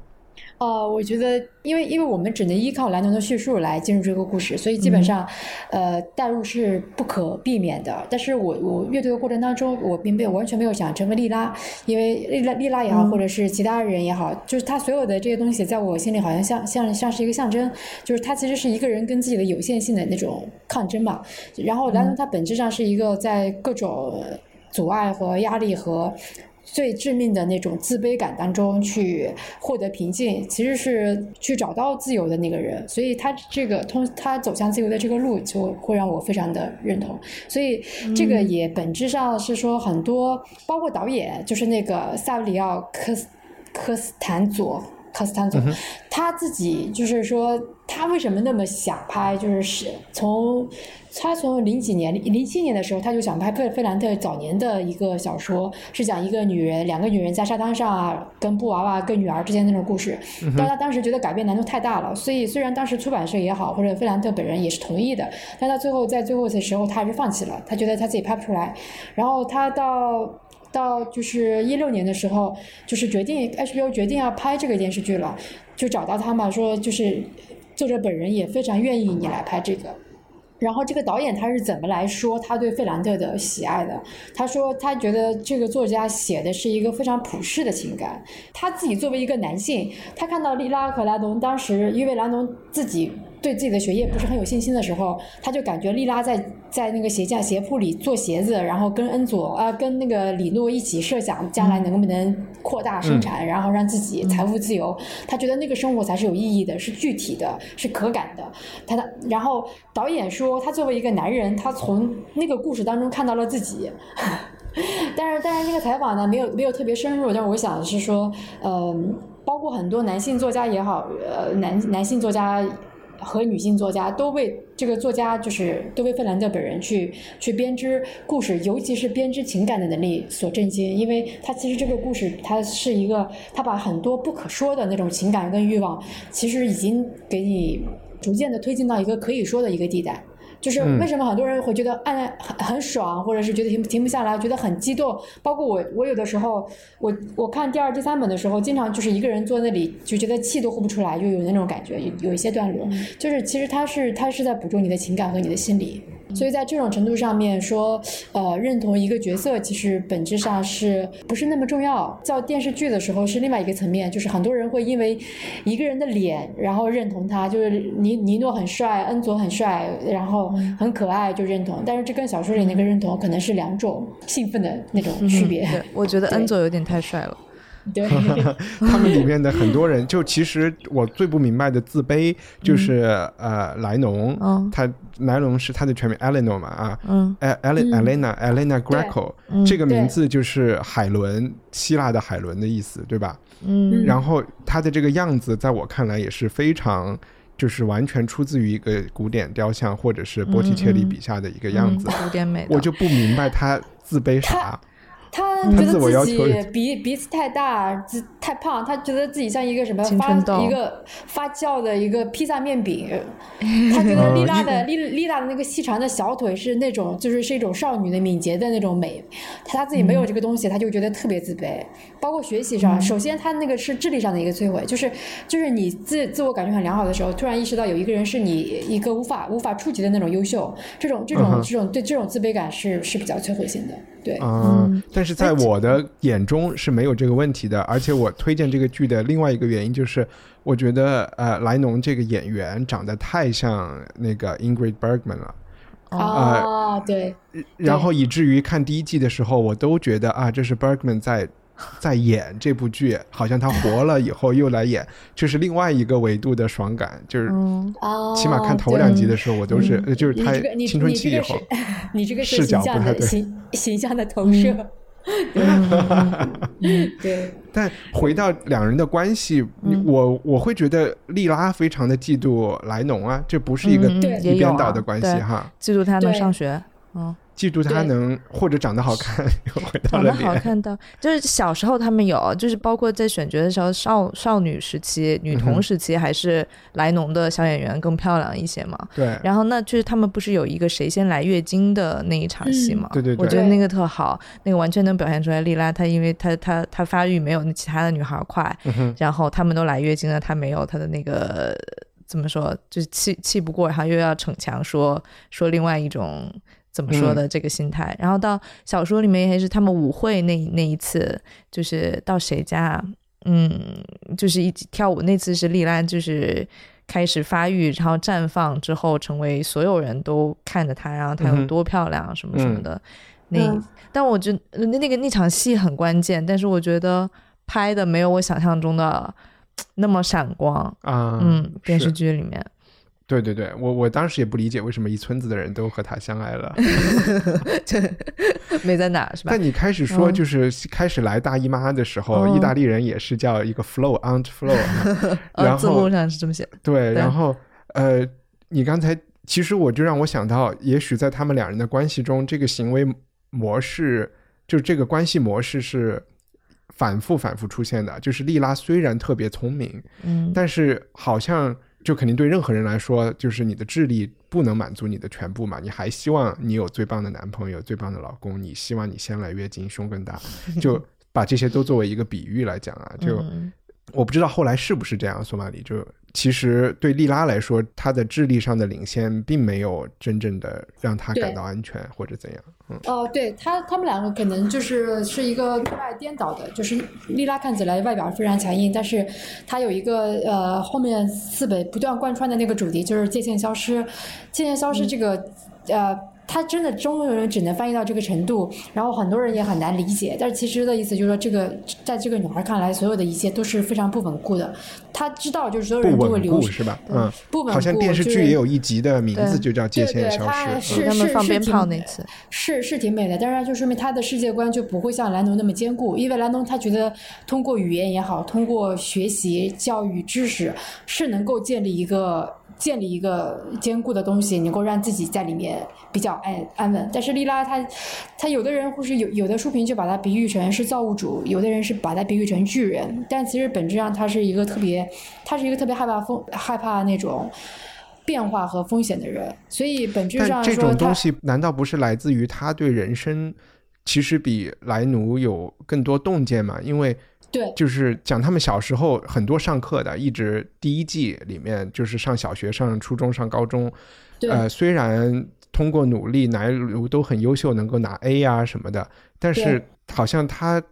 B: 哦，我觉得，因为因为我们只能依靠兰农的叙述来进入这个故事，所以基本上，呃，代入是不可避免的。但是我我阅读的过程当中，我并没有完全没有想成为莉拉，因为莉拉莉拉也好，或者是其他人也好，就是他所有的这些东西，在我心里好像像像像是一个象征，就是他其实是一个人跟自己的有限性的那种抗争嘛。然后兰农他本质上是一个在各种阻碍和压力和。最致命的那种自卑感当中去获得平静，其实是去找到自由的那个人。所以他这个通他走向自由的这个路，就会让我非常的认同。所以这个也本质上是说很多，包括导演，就是那个萨里奥科斯科斯坦佐。科斯坦佐，他自己就是说，他为什么那么想拍？就是是从他从零几年、零七年的时候，他就想拍费费兰特早年的一个小说，是讲一个女人，两个女人在沙滩上啊，跟布娃娃、跟女儿之间那种故事。但他当时觉得改变难度太大了，所以虽然当时出版社也好，或者费兰特本人也是同意的，但他最后在最后的时候，他还是放弃了。他觉得他自己拍不出来。然后他到。到就是一六年的时候，就是决定 HBO 决定要拍这个电视剧了，就找到他嘛，说就是作者本人也非常愿意你来拍这个。然后这个导演他是怎么来说他对费兰特的喜爱的？他说他觉得这个作家写的是一个非常普世的情感。他自己作为一个男性，他看到利拉和兰农当时因为兰农自己。对自己的学业不是很有信心的时候，他就感觉莉拉在在那个鞋架鞋铺里做鞋子，然后跟恩佐啊，跟那个李诺一起设想将来能不能扩大生产，然后让自己财富自由。他觉得那个生活才是有意义的，是具体的，是可感的。他的，然后导演说，他作为一个男人，他从那个故事当中看到了自己。[laughs] 但是，但是这个采访呢，没有没有特别深入。但是我想是说，嗯，包括很多男性作家也好，呃，男男性作家。和女性作家都为这个作家，就是都为费兰德本人去去编织故事，尤其是编织情感的能力所震惊，因为他其实这个故事，他是一个，他把很多不可说的那种情感跟欲望，其实已经给你逐渐的推进到一个可以说的一个地带。就是为什么很多人会觉得按很很爽，或者是觉得停停不下来，觉得很激动。包括我，我有的时候，我我看第二、第三本的时候，经常就是一个人坐那里，就觉得气都呼不出来，就有那种感觉。有有一些段落，就是其实他是他是在捕捉你的情感和你的心理。所以在这种程度上面说，呃，认同一个角色，其实本质上是不是那么重要？在电视剧的时候是另外一个层面，就是很多人会因为一个人的脸，然后认同他，就是尼尼诺很帅，恩佐很帅，然后很可爱就认同。但是这跟小说里那个认同可能是两种兴奋的那种区别。
C: 我觉得恩佐有点太帅了。
B: 对，[laughs]
A: 他们里面的很多人，就其实我最不明白的自卑就是呃莱农，他莱农是他的全名 Eleanor 嘛啊，嗯，Elena Elena Greco 这个名字就是海伦，希腊的海伦的意思，对吧？
C: 嗯，
A: 然后他的这个样子，在我看来也是非常，就是完全出自于一个古典雕像或者是波提切利笔下的一个样子，
C: 古典美，
A: 我就不明白他自卑啥。
B: 他觉得自己鼻鼻子太大，自太胖，他觉得自己像一个什么发一个发酵的一个披萨面饼。[laughs] 他觉得丽娜的丽丽娜的那个细长的小腿是那种就是是一种少女的敏捷的那种美，他自己没有这个东西，他就觉得特别自卑。包括学习上，首先他那个是智力上的一个摧毁，就是就是你自自我感觉很良好的时候，突然意识到有一个人是你一个无法无法触及的那种优秀，这种这种这种对这种自卑感是是比较摧毁性的。对，
A: 嗯，但是在我的眼中是没有这个问题的，而且我推荐这个剧的另外一个原因就是，我觉得呃，莱农这个演员长得太像那个 Ingrid Bergman 了，
B: 啊，对，
A: 然后以至于看第一季的时候，我都觉得啊，这是 Bergman 在。在演这部剧，好像他活了以后又来演，这是另外一个维度的爽感。就是，起码看头两集的时候，我都是，就是他青春期以后，[laughs]
B: 你这个
A: 视角不太对，[laughs]
B: 形形象的投射。[laughs] 对。
A: 但回到两人的关系，我我会觉得莉拉非常的嫉妒莱农啊，这不是一个一边倒的关系哈，
C: 嫉妒他能上学，嗯。
A: 嫉妒他能或者长得好看，[laughs]
C: 长得好看到就是小时候他们有，就是包括在选角的时候，少少女时期、女童时期，还是莱农的小演员更漂亮一些嘛？
A: 对。
C: 然后那就是他们不是有一个谁先来月经的那一场戏嘛？
A: 对对对。
C: 我觉得那个特好，那个完全能表现出来莉拉她因为她她她发育没有那其他的女孩快，然后他们都来月经了，她没有，她的那个怎么说，就是气气不过，然后又要逞强说说另外一种。怎么说的这个心态，然后到小说里面还是他们舞会那那一次，就是到谁家，嗯，就是一起跳舞那次是丽拉，就是开始发育，然后绽放之后，成为所有人都看着她，然后她有多漂亮什么什么的。那但我觉得那那个那场戏很关键，但是我觉得拍的没有我想象中的那么闪光
A: 啊。
C: 嗯，电视剧里面。
A: 对对对，我我当时也不理解为什么一村子的人都和他相爱了，[laughs]
C: 没在哪是吧？
A: 但你开始说就是开始来大姨妈的时候，意大利人也是叫一个 flow aunt [laughs] flow，然后
C: 字幕上是这么写。
A: 对，然后呃，你刚才其实我就让我想到，也许在他们两人的关系中，这个行为模式就这个关系模式是反复反复出现的。就是莉拉虽然特别聪明，
C: 嗯，
A: 但是好像。就肯定对任何人来说，就是你的智力不能满足你的全部嘛，你还希望你有最棒的男朋友、最棒的老公，你希望你先来月经，胸更大，就把这些都作为一个比喻来讲啊，就。我不知道后来是不是这样，索马里就其实对利拉来说，他的智力上的领先并没有真正的让他感到安全或者怎样。嗯，
B: 哦，对他他们两个可能就是是一个内外颠倒的，就是利拉看起来外表非常强硬，但是他有一个呃后面四本不断贯穿的那个主题就是界限消失，界限消失这个呃。他真的中文人只能翻译到这个程度，然后很多人也很难理解。但是其实的意思就是说，这个在这个女孩看来，所有的一切都是非常不稳固的。他知道就是所有人都会流
A: 是吧？嗯，
B: 不稳固。
A: 好像电视剧也有一集的名字就叫《界限消失》，
B: 是
C: 他们放鞭炮那次，
B: 是是挺美的。但是就说明他的世界观就不会像兰农那么坚固，因为兰农他觉得通过语言也好，通过学习教育知识是能够建立一个。建立一个坚固的东西，能够让自己在里面比较安安稳。但是莉拉她，她有的人或是有有的书评就把它比喻成是造物主，有的人是把它比喻成巨人。但其实本质上，他是一个特别，他是一个特别害怕风害怕那种变化和风险的人。所以本质上
A: 这种东西难道不是来自于他对人生其实比莱奴有更多洞见吗？因为。
B: 对，
A: 就是讲他们小时候很多上课的，一直第一季里面就是上小学、上初中、上高中，呃，虽然通过努力，哪一都很优秀，能够拿 A 呀什么的，但是好像他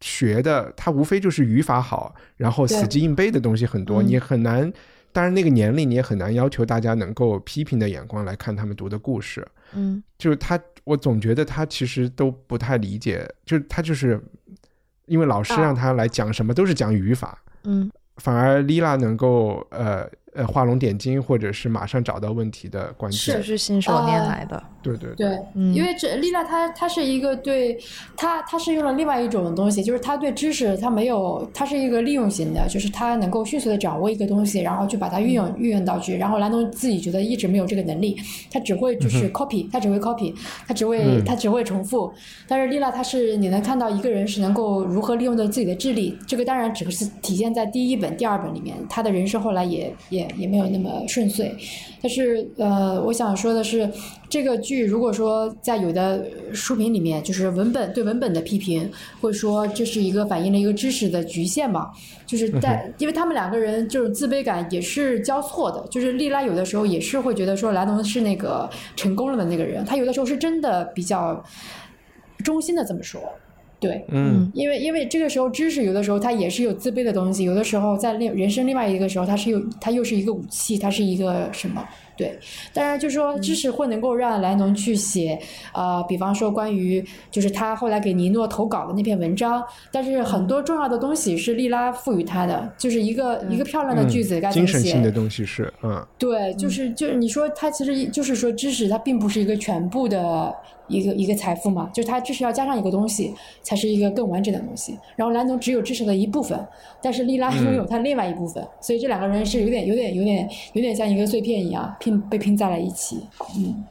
A: 学的，他无非就是语法好，然后死记硬背的东西很多，你很难。当然那个年龄你也很难要求大家能够批评的眼光来看他们读的故事。
C: 嗯，
A: 就是他，我总觉得他其实都不太理解，就是他就是。因为老师让他来讲什么都是讲语法，
C: 嗯，
A: 反而丽拉能够呃。呃，画龙点睛，或者是马上找到问题的关键，
C: 是是信手拈来的。
A: 对对
B: 对，因为这丽娜她她是一个对，她她是用了另外一种东西，就是她对知识她没有，她是一个利用型的，就是她能够迅速的掌握一个东西，然后去把它运用运用到去。然后兰东自己觉得一直没有这个能力，他只会就是 copy，他只会 copy，他只会他只会重复。但是丽娜她是你能看到一个人是能够如何利用到自己的智力，这个当然只是体现在第一本、第二本里面，他的人生后来也也。也没有那么顺遂，但是呃，我想说的是，这个剧如果说在有的书评里面，就是文本对文本的批评，或者说这是一个反映了一个知识的局限嘛，就是在因为他们两个人就是自卑感也是交错的，就是莉拉有的时候也是会觉得说莱农是那个成功了的那个人，他有的时候是真的比较衷心的这么说。对，
A: 嗯，
B: 因为因为这个时候知识有的时候它也是有自卑的东西，有的时候在另人生另外一个时候，它是有它又是一个武器，它是一个什么？对，当然就是说知识会能够让莱农去写，呃，比方说关于就是他后来给尼诺投稿的那篇文章，但是很多重要的东西是莉拉赋予他的，就是一个一个漂亮的句子该怎么写？
A: 精神性的东西是，嗯，
B: 对，就是就是你说他其实就是说知识它并不是一个全部的。一个一个财富嘛，就是他知识要加上一个东西，才是一个更完整的东西。然后莱农只有知识的一部分，但是莉拉拥有他另外一部分，所以这两个人是有点、有点、有点、有点像一个碎片一样拼被拼在了一起。嗯，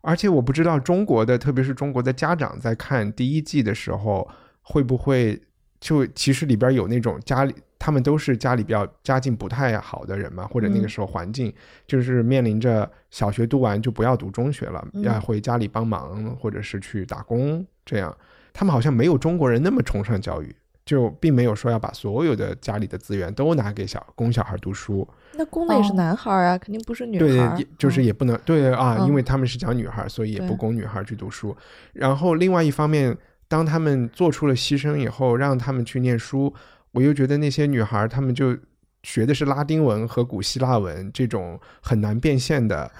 A: 而且我不知道中国的，特别是中国的家长在看第一季的时候，会不会就其实里边有那种家里。他们都是家里比较家境不太好的人嘛，或者那个时候环境就是面临着小学读完就不要读中学了，要回家里帮忙，或者是去打工这样。他们好像没有中国人那么崇尚教育，就并没有说要把所有的家里的资源都拿给小供小孩读书。
C: 那供的也是男孩啊，肯定不是女
A: 孩。对，就是也不能对啊，因为他们是讲女孩，所以也不供女孩去读书。然后另外一方面，当他们做出了牺牲以后，让他们去念书。我又觉得那些女孩，她们就学的是拉丁文和古希腊文这种很难变现的，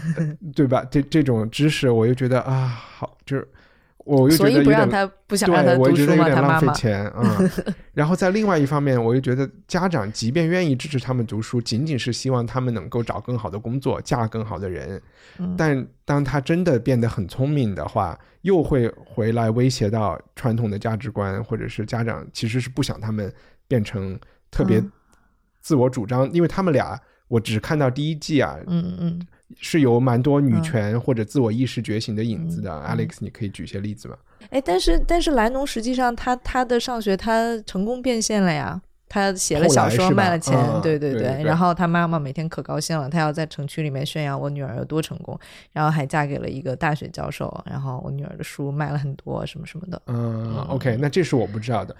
A: [laughs] 对吧？这这种知识，我又觉得啊，好，就是我又觉得有点，
C: 对，
A: 我觉得有点浪费钱啊。[laughs] 然后在另外一方面，我又觉得家长即便愿意支持他们读书，仅仅是希望他们能够找更好的工作，嫁更好的人。但当他真的变得很聪明的话，又会回来威胁到传统的价值观，或者是家长其实是不想他们变成特别自我主张，因为他们俩我只看到第一季啊，
C: 嗯嗯，
A: 是有蛮多女权或者自我意识觉醒的影子的。Alex，你可以举些例子吗？
C: 哎，但是但是莱农实际上他他的上学他成功变现了呀。他写了小说卖了钱，对
A: 对
C: 对，然后他妈妈每天可高兴了，他要在城区里面宣扬我女儿有多成功，然后还嫁给了一个大学教授，然后我女儿的书卖了很多，什么什么的。
A: 嗯，OK，那这是我不知道的。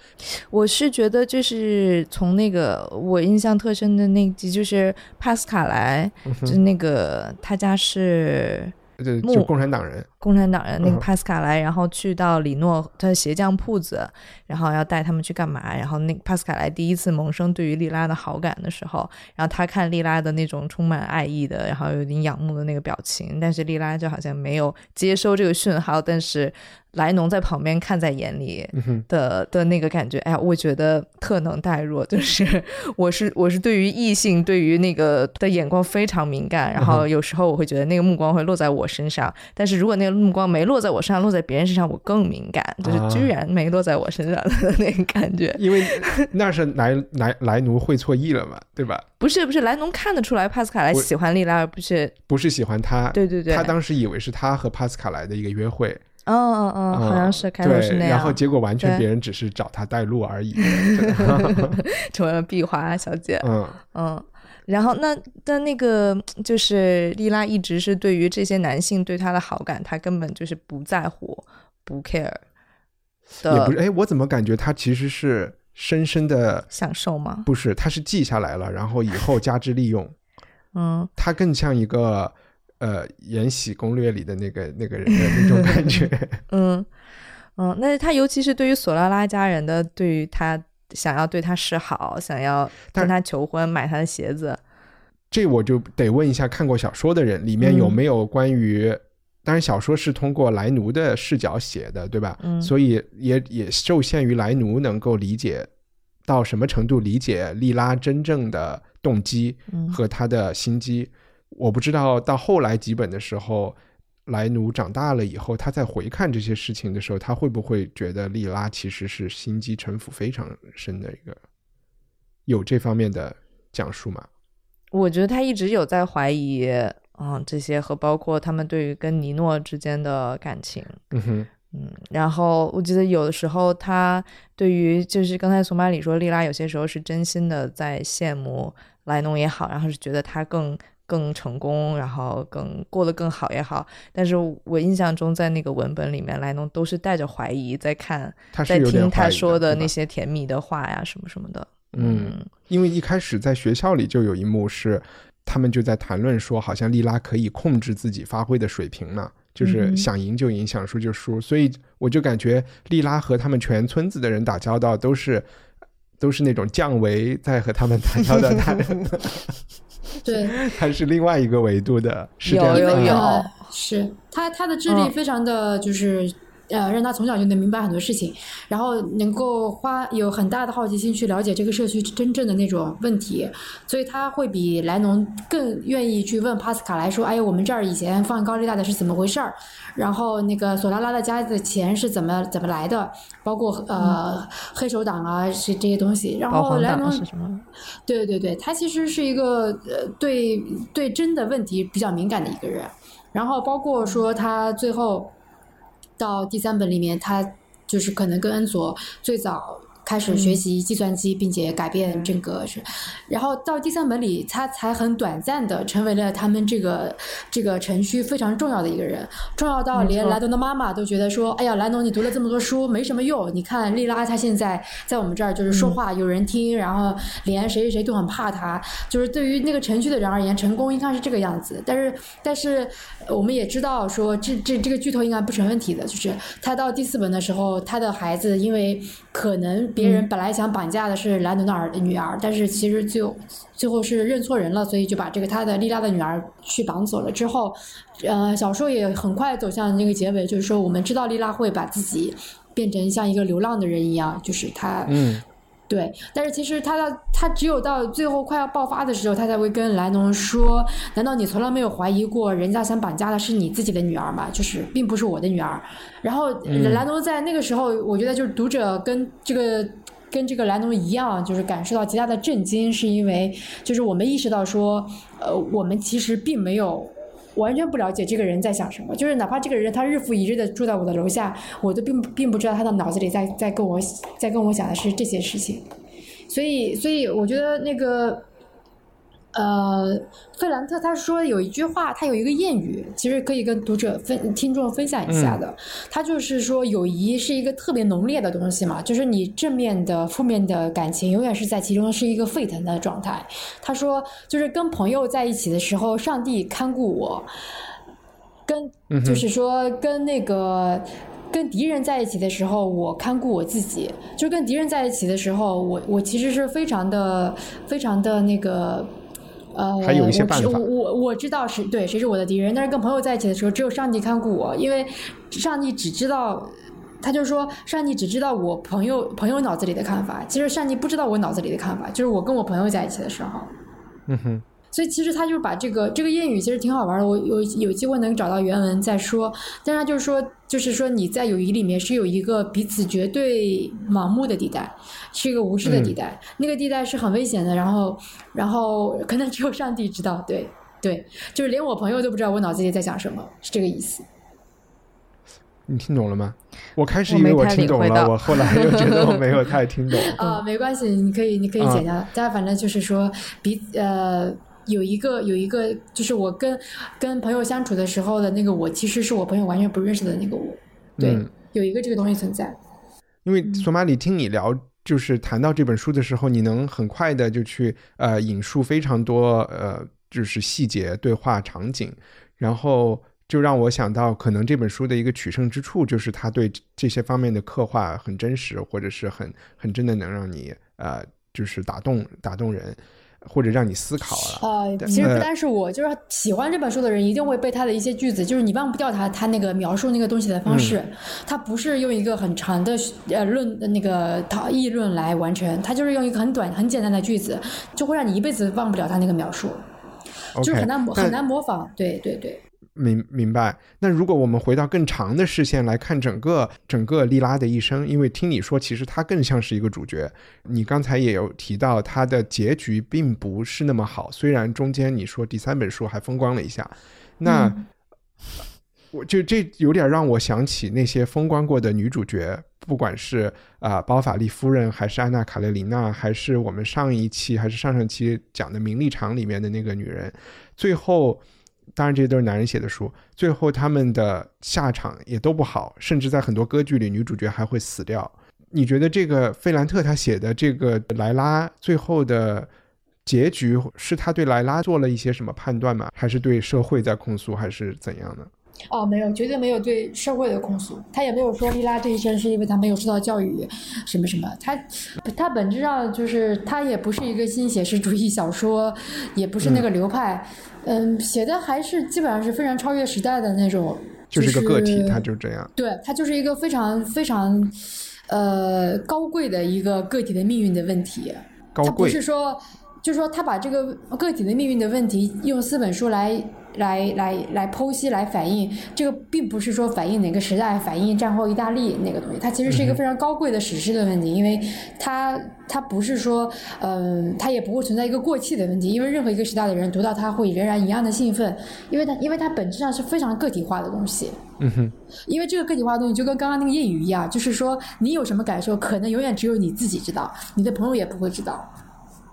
C: 我是觉得就是从那个我印象特深的那集，就是帕斯卡莱，就是那个他家是。
A: 就共产党人，
C: 共产党人那个帕斯卡莱，然后去到里诺他的鞋匠铺子，然后要带他们去干嘛？然后那帕斯卡莱第一次萌生对于莉拉的好感的时候，然后他看莉拉的那种充满爱意的，然后有点仰慕的那个表情，但是莉拉就好像没有接收这个讯号，但是莱农在旁边看在眼里的的那个感觉，哎呀，我觉得特能代入。就是我是我是对于异性对于那个的眼光非常敏感，然后有时候我会觉得那个目光会落在我身上，但是如果那个目光没落在我身上，落在别人身上，我更敏感，就是居然没落在我身上的那个感觉。
A: 因为那是莱莱莱奴会错意了嘛，对吧？
C: 不 [laughs] 是不是，莱农看得出来帕斯卡莱喜欢莉拉，而不是
A: 不是喜欢他。
C: 对对对，
A: 他当时以为是他和帕斯卡莱的一个约会。
C: 嗯嗯嗯，好像是开头是那样，
A: 然后结果完全别人只是找他带路而已，[laughs]
C: 成为了壁花小姐。
A: 嗯
C: 嗯，然后那但那个就是莉拉一直是对于这些男性对她的好感，她根本就是不在乎，不 care。
A: 也不是，哎，我怎么感觉她其实是深深的
C: 享受吗？
A: 不是，她是记下来了，然后以后加之利用。
C: 嗯，
A: 她更像一个。呃，《延禧攻略》里的那个那个人的那种感觉，[laughs]
C: 嗯嗯，那他尤其是对于索拉拉家人的，对于他想要对他示好，想要跟他求婚，买他的鞋子，
A: 这我就得问一下看过小说的人，里面有没有关于？当然，小说是通过莱奴的视角写的，对吧？
C: 嗯，
A: 所以也也受限于莱奴能够理解到什么程度，理解莉拉真正的动机和他的心机。我不知道到后来几本的时候，莱奴长大了以后，他在回看这些事情的时候，他会不会觉得莉拉其实是心机城府非常深的一个？有这方面的讲述吗？
C: 我觉得他一直有在怀疑，嗯，这些和包括他们对于跟尼诺之间的感情，
A: 嗯哼，
C: 嗯，然后我记得有的时候他对于就是刚才索马里说，莉拉有些时候是真心的在羡慕莱农也好，然后是觉得他更。更成功，然后更过得更好也好，但是我印象中在那个文本里面，莱农都是带着怀疑在看，在听他说的那些甜蜜的话呀，什么什么的。
A: 嗯，因为一开始在学校里就有一幕是，他们就在谈论说，好像莉拉可以控制自己发挥的水平呢，就是想赢就赢，想输就输，所以我就感觉莉拉和他们全村子的人打交道都是都是那种降维在和他们打交道。[laughs] [laughs]
B: 对，[laughs]
A: 它是另外一个维度的，
C: 有有有，
B: 是。它它的智力非常的就是。呃，让他从小就能明白很多事情，然后能够花有很大的好奇心去了解这个社区真正的那种问题，所以他会比莱农更愿意去问帕斯卡来说：“哎，我们这儿以前放高利贷的是怎么回事儿？然后那个索拉拉的家的钱是怎么怎么来的？包括呃黑手党啊是这些东西。”然后莱农
C: 是什么？
B: 对对对，他其实是一个呃对对真的问题比较敏感的一个人。然后包括说他最后。到第三本里面，他就是可能跟恩佐最早。开始学习计算机，并且改变这个是，然后到第三本里，他才很短暂的成为了他们这个这个城区非常重要的一个人，重要到连莱农的妈妈都觉得说：“哎呀，莱农，你读了这么多书没什么用，你看莉拉她现在在我们这儿就是说话有人听，然后连谁谁谁都很怕她，就是对于那个城区的人而言，成功应该是这个样子。但是，但是我们也知道说，这这这个剧透应该不成问题的，就是他到第四本的时候，他的孩子因为可能。别人本来想绑架的是兰德的儿女儿，但是其实就最后是认错人了，所以就把这个他的莉拉的女儿去绑走了。之后，呃，小说也很快走向那个结尾，就是说我们知道莉拉会把自己变成像一个流浪的人一样，就是他。
A: 嗯。
B: 对，但是其实他到他只有到最后快要爆发的时候，他才会跟莱农说：“难道你从来没有怀疑过，人家想绑架的是你自己的女儿吗？就是并不是我的女儿。”然后莱农在那个时候，我觉得就是读者跟这个跟这个莱农一样，就是感受到极大的震惊，是因为就是我们意识到说，呃，我们其实并没有。完全不了解这个人在想什么，就是哪怕这个人他日复一日的住在我的楼下，我都并并不知道他的脑子里在在跟我在跟我想的是这些事情，所以所以我觉得那个。呃，费兰特他说有一句话，他有一个谚语，其实可以跟读者分听众分享一下的。他就是说，友谊是一个特别浓烈的东西嘛，就是你正面的、负面的感情永远是在其中是一个沸腾的状态。他说，就是跟朋友在一起的时候，上帝看顾我；跟就是说跟那个跟敌人在一起的时候，我看顾我自己。就跟敌人在一起的时候，我我其实是非常的、非常的那个。呃，
A: 还有一些办法。
B: 我我我知道谁对谁是我的敌人，但是跟朋友在一起的时候，只有上帝看顾我，因为上帝只知道，他就说上帝只知道我朋友朋友脑子里的看法，其实上帝不知道我脑子里的看法，就是我跟我朋友在一起的时候。
A: 嗯哼。
B: 所以其实他就是把这个这个谚语其实挺好玩的，我有有机会能找到原文再说。但他就是说，就是说你在友谊里面是有一个彼此绝对盲目的地带，是一个无视的地带，那个地带是很危险的。然后，然后可能只有上帝知道，对对，就是连我朋友都不知道我脑子里在想什么，是这个意思。
A: 你听懂了吗？我开始以为我听懂了，我后来又觉得我没有太听懂。
B: 啊，[laughs] 没关系，你可以你可以剪掉。但反正就是说，彼呃。有一个有一个，就是我跟跟朋友相处的时候的那个我，其实是我朋友完全不认识的那个我。对，有一个这个东西存在。
A: 因为索马里听你聊，就是谈到这本书的时候，你能很快的就去呃引述非常多呃就是细节、对话、场景，然后就让我想到，可能这本书的一个取胜之处，就是他对这些方面的刻画很真实，或者是很很真的能让你呃就是打动打动人。或者让你思考了。
B: 呃，其实不单是我，就是喜欢这本书的人一定会被他的一些句子，就是你忘不掉他他那个描述那个东西的方式。他不是用一个很长的呃论那个讨议论来完成，他就是用一个很短很简单的句子，就会让你一辈子忘不了他那个描述，就是很难很难模仿。对对对。
A: 明明白。那如果我们回到更长的视线来看整个整个莉拉的一生，因为听你说，其实她更像是一个主角。你刚才也有提到，她的结局并不是那么好。虽然中间你说第三本书还风光了一下，那我就这有点让我想起那些风光过的女主角，不管是啊包法利夫人，还是安娜卡列琳娜，还是我们上一期还是上上期讲的名利场里面的那个女人，最后。当然，这些都是男人写的书，最后他们的下场也都不好，甚至在很多歌剧里，女主角还会死掉。你觉得这个费兰特他写的这个莱拉最后的结局，是他对莱拉做了一些什么判断吗？还是对社会在控诉，还是怎样呢？
B: 哦，没有，绝对没有对社会的控诉。他也没有说莉拉这一生是因为他没有受到教育，什么什么。他他本质上就是他也不是一个新写实主义小说，也不是那个流派。写的还是基本上是非常超越时代的那种，
A: 就
B: 是
A: 个个体，他就这样。
B: 对他就是一个非常非常呃高贵的一个个体的命运的问题。
A: 高贵。
B: 不是说，就是说他把这个个体的命运的问题用四本书来。来来来剖析来反映这个，并不是说反映哪个时代，反映战后意大利那个东西，它其实是一个非常高贵的史诗的问题，因为它它不是说，嗯，它也不会存在一个过气的问题，因为任何一个时代的人读到它会仍然一样的兴奋，因为它因为它本质上是非常个体化的东西，
A: 嗯哼，
B: 因为这个个体化的东西就跟刚刚那个谚语一样，就是说你有什么感受，可能永远只有你自己知道，你的朋友也不会知道。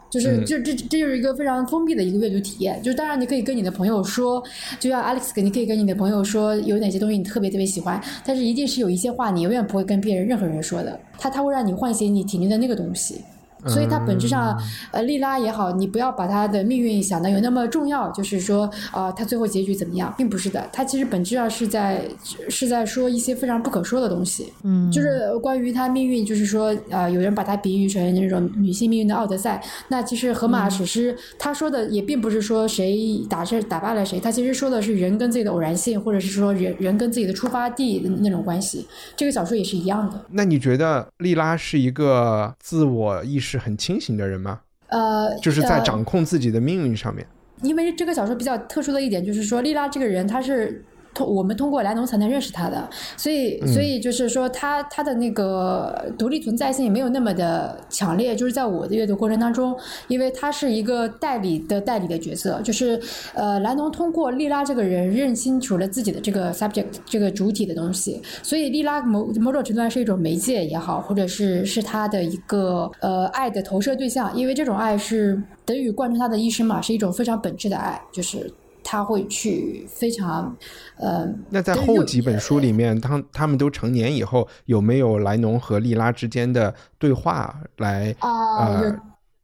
B: 就是这这这就是一个非常封闭的一个阅读体验。就当然你可以跟你的朋友说，就像 Alex，你可以跟你的朋友说有哪些东西你特别特别喜欢，但是一定是有一些话你永远不会跟别人任何人说的，他他会让你唤醒你体内的那个东西。所以它本质上，呃，莉拉也好，你不要把她的命运想的有那么重要，就是说，啊，她最后结局怎么样，并不是的。她其实本质上是在是在说一些非常不可说的东西。
C: 嗯，
B: 就是关于她命运，就是说，啊，有人把她比喻成那种女性命运的奥德赛。那其实荷马史诗他说的也并不是说谁打胜打败了谁，他其实说的是人跟自己的偶然性，或者是说人人跟自己的出发地的那种关系。这个小说也是一样的。
A: 那你觉得莉拉是一个自我意识？是很清醒的人吗？
B: 呃，
A: 就是在掌控自己的命运上面。
B: 因为这个小说比较特殊的一点就是说，莉拉这个人，她是。通我们通过莱农才能认识他的，所以所以就是说他他的那个独立存在性也没有那么的强烈，就是在我的阅读过程当中，因为他是一个代理的代理的角色，就是呃莱农通过莉拉这个人认清楚了自己的这个 subject 这个主体的东西，所以莉拉某某种程度上是一种媒介也好，或者是是他的一个呃爱的投射对象，因为这种爱是等于贯穿他的一生嘛，是一种非常本质的爱，就是。他会去非常，呃，
A: 那在后几本书里面，当他们都成年以后，有没有莱农和莉拉之间的对话来呃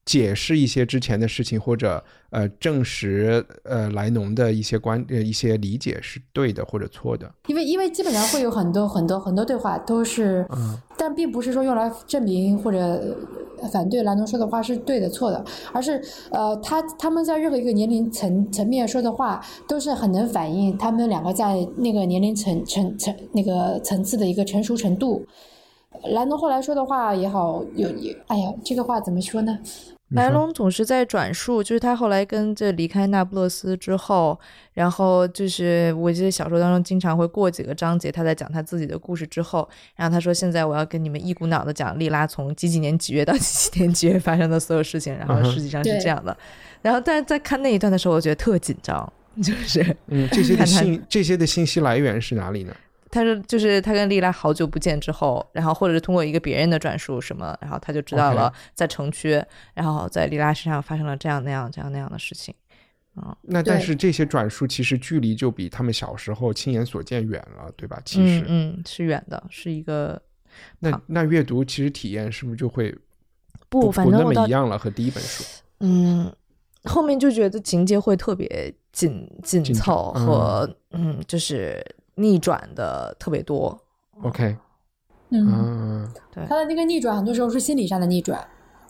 A: 解释一些之前的事情，或者呃证实呃莱农的一些观呃一些理解是对的或者错的？
B: 因为因为基本上会有很多很多很多对话都是，但并不是说用来证明或者。反对莱农说的话是对的错的，而是呃他他们在任何一个年龄层层面说的话都是很能反映他们两个在那个年龄层层层那个层次的一个成熟程度。莱农后来说的话也好，有也哎呀，这个话怎么说呢？
C: 莱龙总是在转述，就是他后来跟这离开那不勒斯之后，然后就是我记得小说当中经常会过几个章节，他在讲他自己的故事之后，然后他说现在我要跟你们一股脑的讲莉拉从几几年几月到几几年几月发生的所有事情，然后实际上是这样的。然后但是在看那一段的时候，我觉得特紧张，就是
A: 嗯，这些的 [laughs] 信这些的信息来源是哪里呢？
C: 他说，就是他跟丽拉好久不见之后，然后或者是通过一个别人的转述什么，然后他就知道了在城区，然后在丽拉身上发生了这样那样这样那样的事情。啊，
A: 那但是这些转述其实距离就比他们小时候亲眼所见远了，对吧？其实，
C: 嗯，是远的，是一个。
A: 那那阅读其实体验是不是就会
C: 不
A: 不那么一样了？和第一本书，
C: 嗯，后面就觉得情节会特别紧紧凑和嗯，就是。逆转的特别多
A: ，OK，
B: 嗯，
C: 对，
B: 他的那个逆转很多时候是心理上的逆转，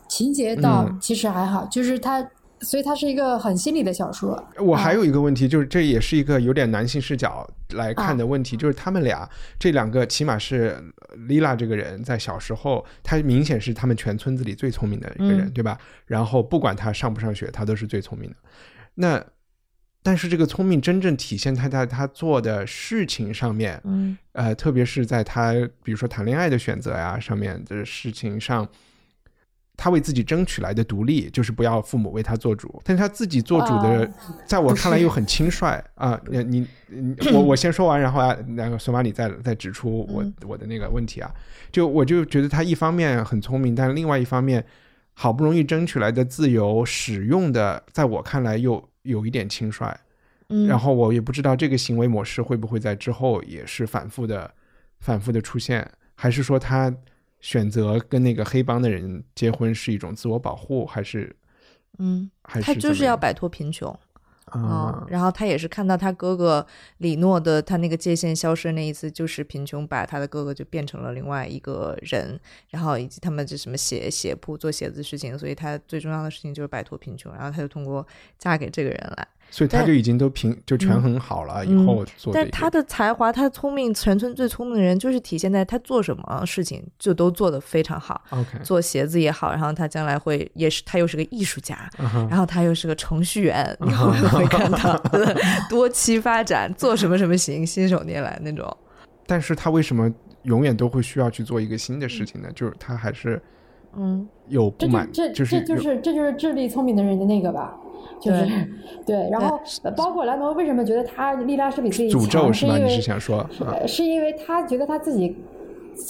B: 情节倒其实还好，就是他，所以他是一个很心理的小说。
A: 我还有一个问题，就是这也是一个有点男性视角来看的问题，就是他们俩这两个，起码是丽拉这个人在小时候，他明显是他们全村子里最聪明的一个人，对吧？然后不管他上不上学，他都是最聪明的。那但是这个聪明真正体现他在他做的事情上面，
C: 嗯，
A: 呃，特别是在他比如说谈恋爱的选择呀上面的事情上，他为自己争取来的独立，就是不要父母为他做主。但是他自己做主的，在我看来又很轻率啊！[laughs] 你你我我先说完，然后啊，那个索马里再再指出我我的那个问题啊，就我就觉得他一方面很聪明，但另外一方面，好不容易争取来的自由使用的，在我看来又。有一点轻率，
C: 嗯，
A: 然后我也不知道这个行为模式会不会在之后也是反复的、反复的出现，还是说他选择跟那个黑帮的人结婚是一种自我保护，还是，
C: 嗯，
A: 还是
C: 他就是要摆脱贫穷。
A: 啊，
C: 然后他也是看到他哥哥李诺的他那个界限消失那一次，就是贫穷把他的哥哥就变成了另外一个人，然后以及他们这什么鞋鞋铺做鞋子事情，所以他最重要的事情就是摆脱贫穷，然后他就通过嫁给这个人来。
A: 所以他就已经都平就权衡好了以后做。
C: 但他的才华，他聪明，全村最聪明的人就是体现在他做什么事情就都做得非常好。
A: OK，
C: 做鞋子也好，然后他将来会也是他又是个艺术家，然后他又是个程序员，以后会看到 [laughs] 多期发展，做什么什么行，信手拈来那种。
A: 但是他为什么永远都会需要去做一个新的事情呢？就是他还是
C: 嗯
A: 有不满，
B: 这
A: 就
B: 这就是这就是智力聪明的人的那个吧。就是对，然后包括兰农为什么觉得他莉拉是比自己强？是因为
A: 是想说，
B: 是因为他觉得他自己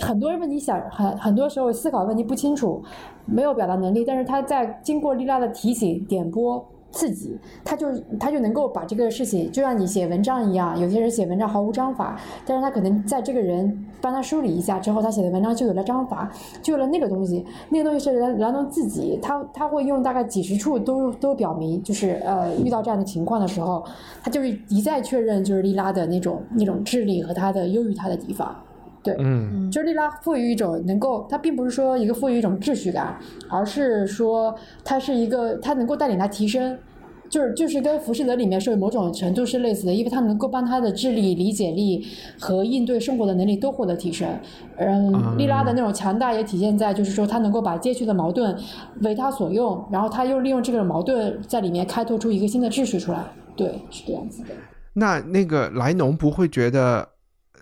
B: 很多问题想很很多时候思考问题不清楚，没有表达能力，但是他在经过莉拉的提醒点拨。刺激，他就他就能够把这个事情，就像你写文章一样，有些人写文章毫无章法，但是他可能在这个人帮他梳理一下之后，他写的文章就有了章法，就有了那个东西。那个东西是兰兰农自己，他他会用大概几十处都都表明，就是呃遇到这样的情况的时候，他就是一再确认，就是莉拉的那种那种智力和他的优于他的地方。对，
A: 嗯，
B: 就是利拉赋予一种能够，他并不是说一个赋予一种秩序感，而是说他是一个，他能够带领他提升，就是就是跟浮士德里面是某种程度是类似的，因为他能够帮他的智力、理解力和应对生活的能力都获得提升。嗯，莉拉的那种强大也体现在就是说他能够把街区的矛盾为他所用，然后他又利用这个矛盾在里面开拓出一个新的秩序出来。对，是这样子的。
A: 那那个莱农不会觉得？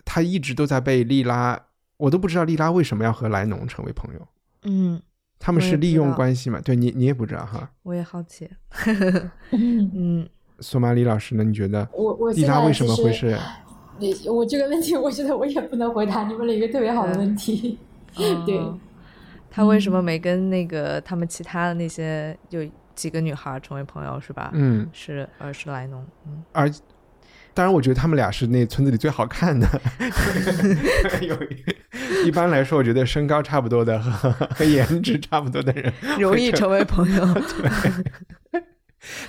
A: 他一直都在被利拉，我都不知道利拉为什么要和莱农成为朋友。
C: 嗯，
A: 他们是利用关系嘛？对你，你也不知道哈。
C: 我也好奇。[laughs]
B: 嗯，
A: 索马里老师呢？你觉得
B: 我我
A: 利拉为什么会是？
B: 你我这个问题，我觉得我也不能回答。你问了一个特别好的问题。[laughs] 对，
C: 他为什么没跟那个他们其他的那些有几个女孩成为朋友？是吧？
A: 嗯，
C: 是，而是莱农。嗯，
A: 而。当然，我觉得他们俩是那村子里最好看的。[laughs] 有 [laughs] 一般来说，我觉得身高差不多的和 [laughs] 和颜值差不多的人
C: 容易成为朋友。
A: 对。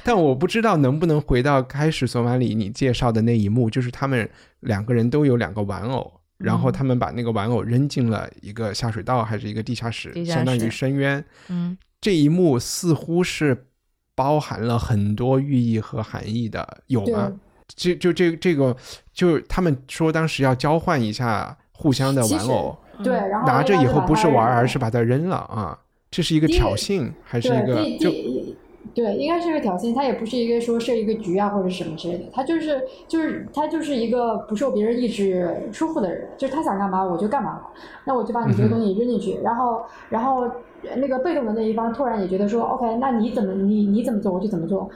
A: 但我不知道能不能回到开始索马里你介绍的那一幕，就是他们两个人都有两个玩偶，然后他们把那个玩偶扔进了一个下水道还是一个地下室，相当于深渊。
C: 嗯
A: 这一幕似乎是包含了很多寓意和含义的，有吗？就就这这个，就是他们说当时要交换一下互相的玩偶，
B: 对，然后
A: 拿着以后不是玩，而
B: 而
A: 是把它扔了啊！这是一个挑衅，还是一，个就
B: 对，应该是个挑衅，他也不是一个说设一个局啊或者什么之类的，他就是就是他就是一个不受别人意志束缚的人，就是他想干嘛我就干嘛，那我就把你这个东西扔进去，然后然后那个被动的那一方突然也觉得说，OK，那你怎么你你怎么做我就怎么做。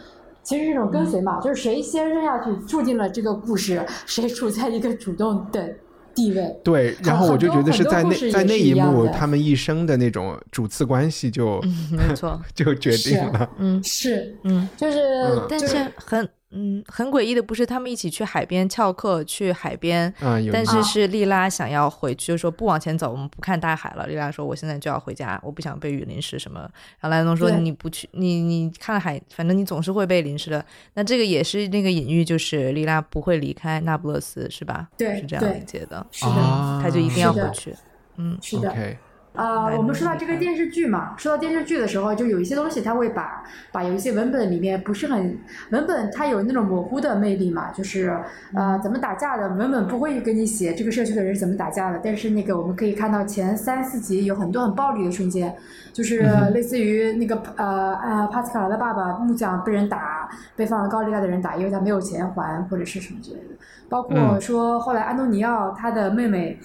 B: 其实这种跟随嘛，就是谁先扔下去，住进了这个故事，谁处在一个主动的地位。
A: 对，然后我就觉得是在那在那
B: 一
A: 幕，他们一生的那种主次关系就
C: 嗯，没错，[laughs]
A: 就决定了。
C: 嗯
B: 是，
C: 嗯，
B: 就是，
A: 嗯
C: 但
B: 就是
C: 很嗯很诡异的不是他们一起去海边翘课去海边。
A: 啊，
C: 但是是莉拉想要回去，就说不往前走，我们不看大海了。莉拉说：“我现在就要回家，我不想被雨淋湿什么。”然后莱农说：“你不去，你你看海，反正你总是会被淋湿的。”那这个也是那个隐喻，就是莉拉不会离开那不勒斯，是吧？
B: 对
C: 是这样理解的。
B: 是的，
A: 啊，
C: 他就一定要回去。嗯，
B: 是的。
A: OK，
B: 啊、我们说到这个电视剧嘛，说到电视剧的时候，就有一些东西，它会把把有一些文本里面不是很文本，它有那种模糊的魅力嘛，就是呃怎么打架的，文本不会给你写这个社区的人怎么打架的，但是那个我们可以看到前三四集有很多很暴力的瞬间，就是类似于那个呃呃帕斯卡的爸爸木匠被人打，被放了高利贷的人打，因为他没有钱还或者是什么之类的，包括
A: 嗯。
B: 说后来安东尼奥他的妹妹。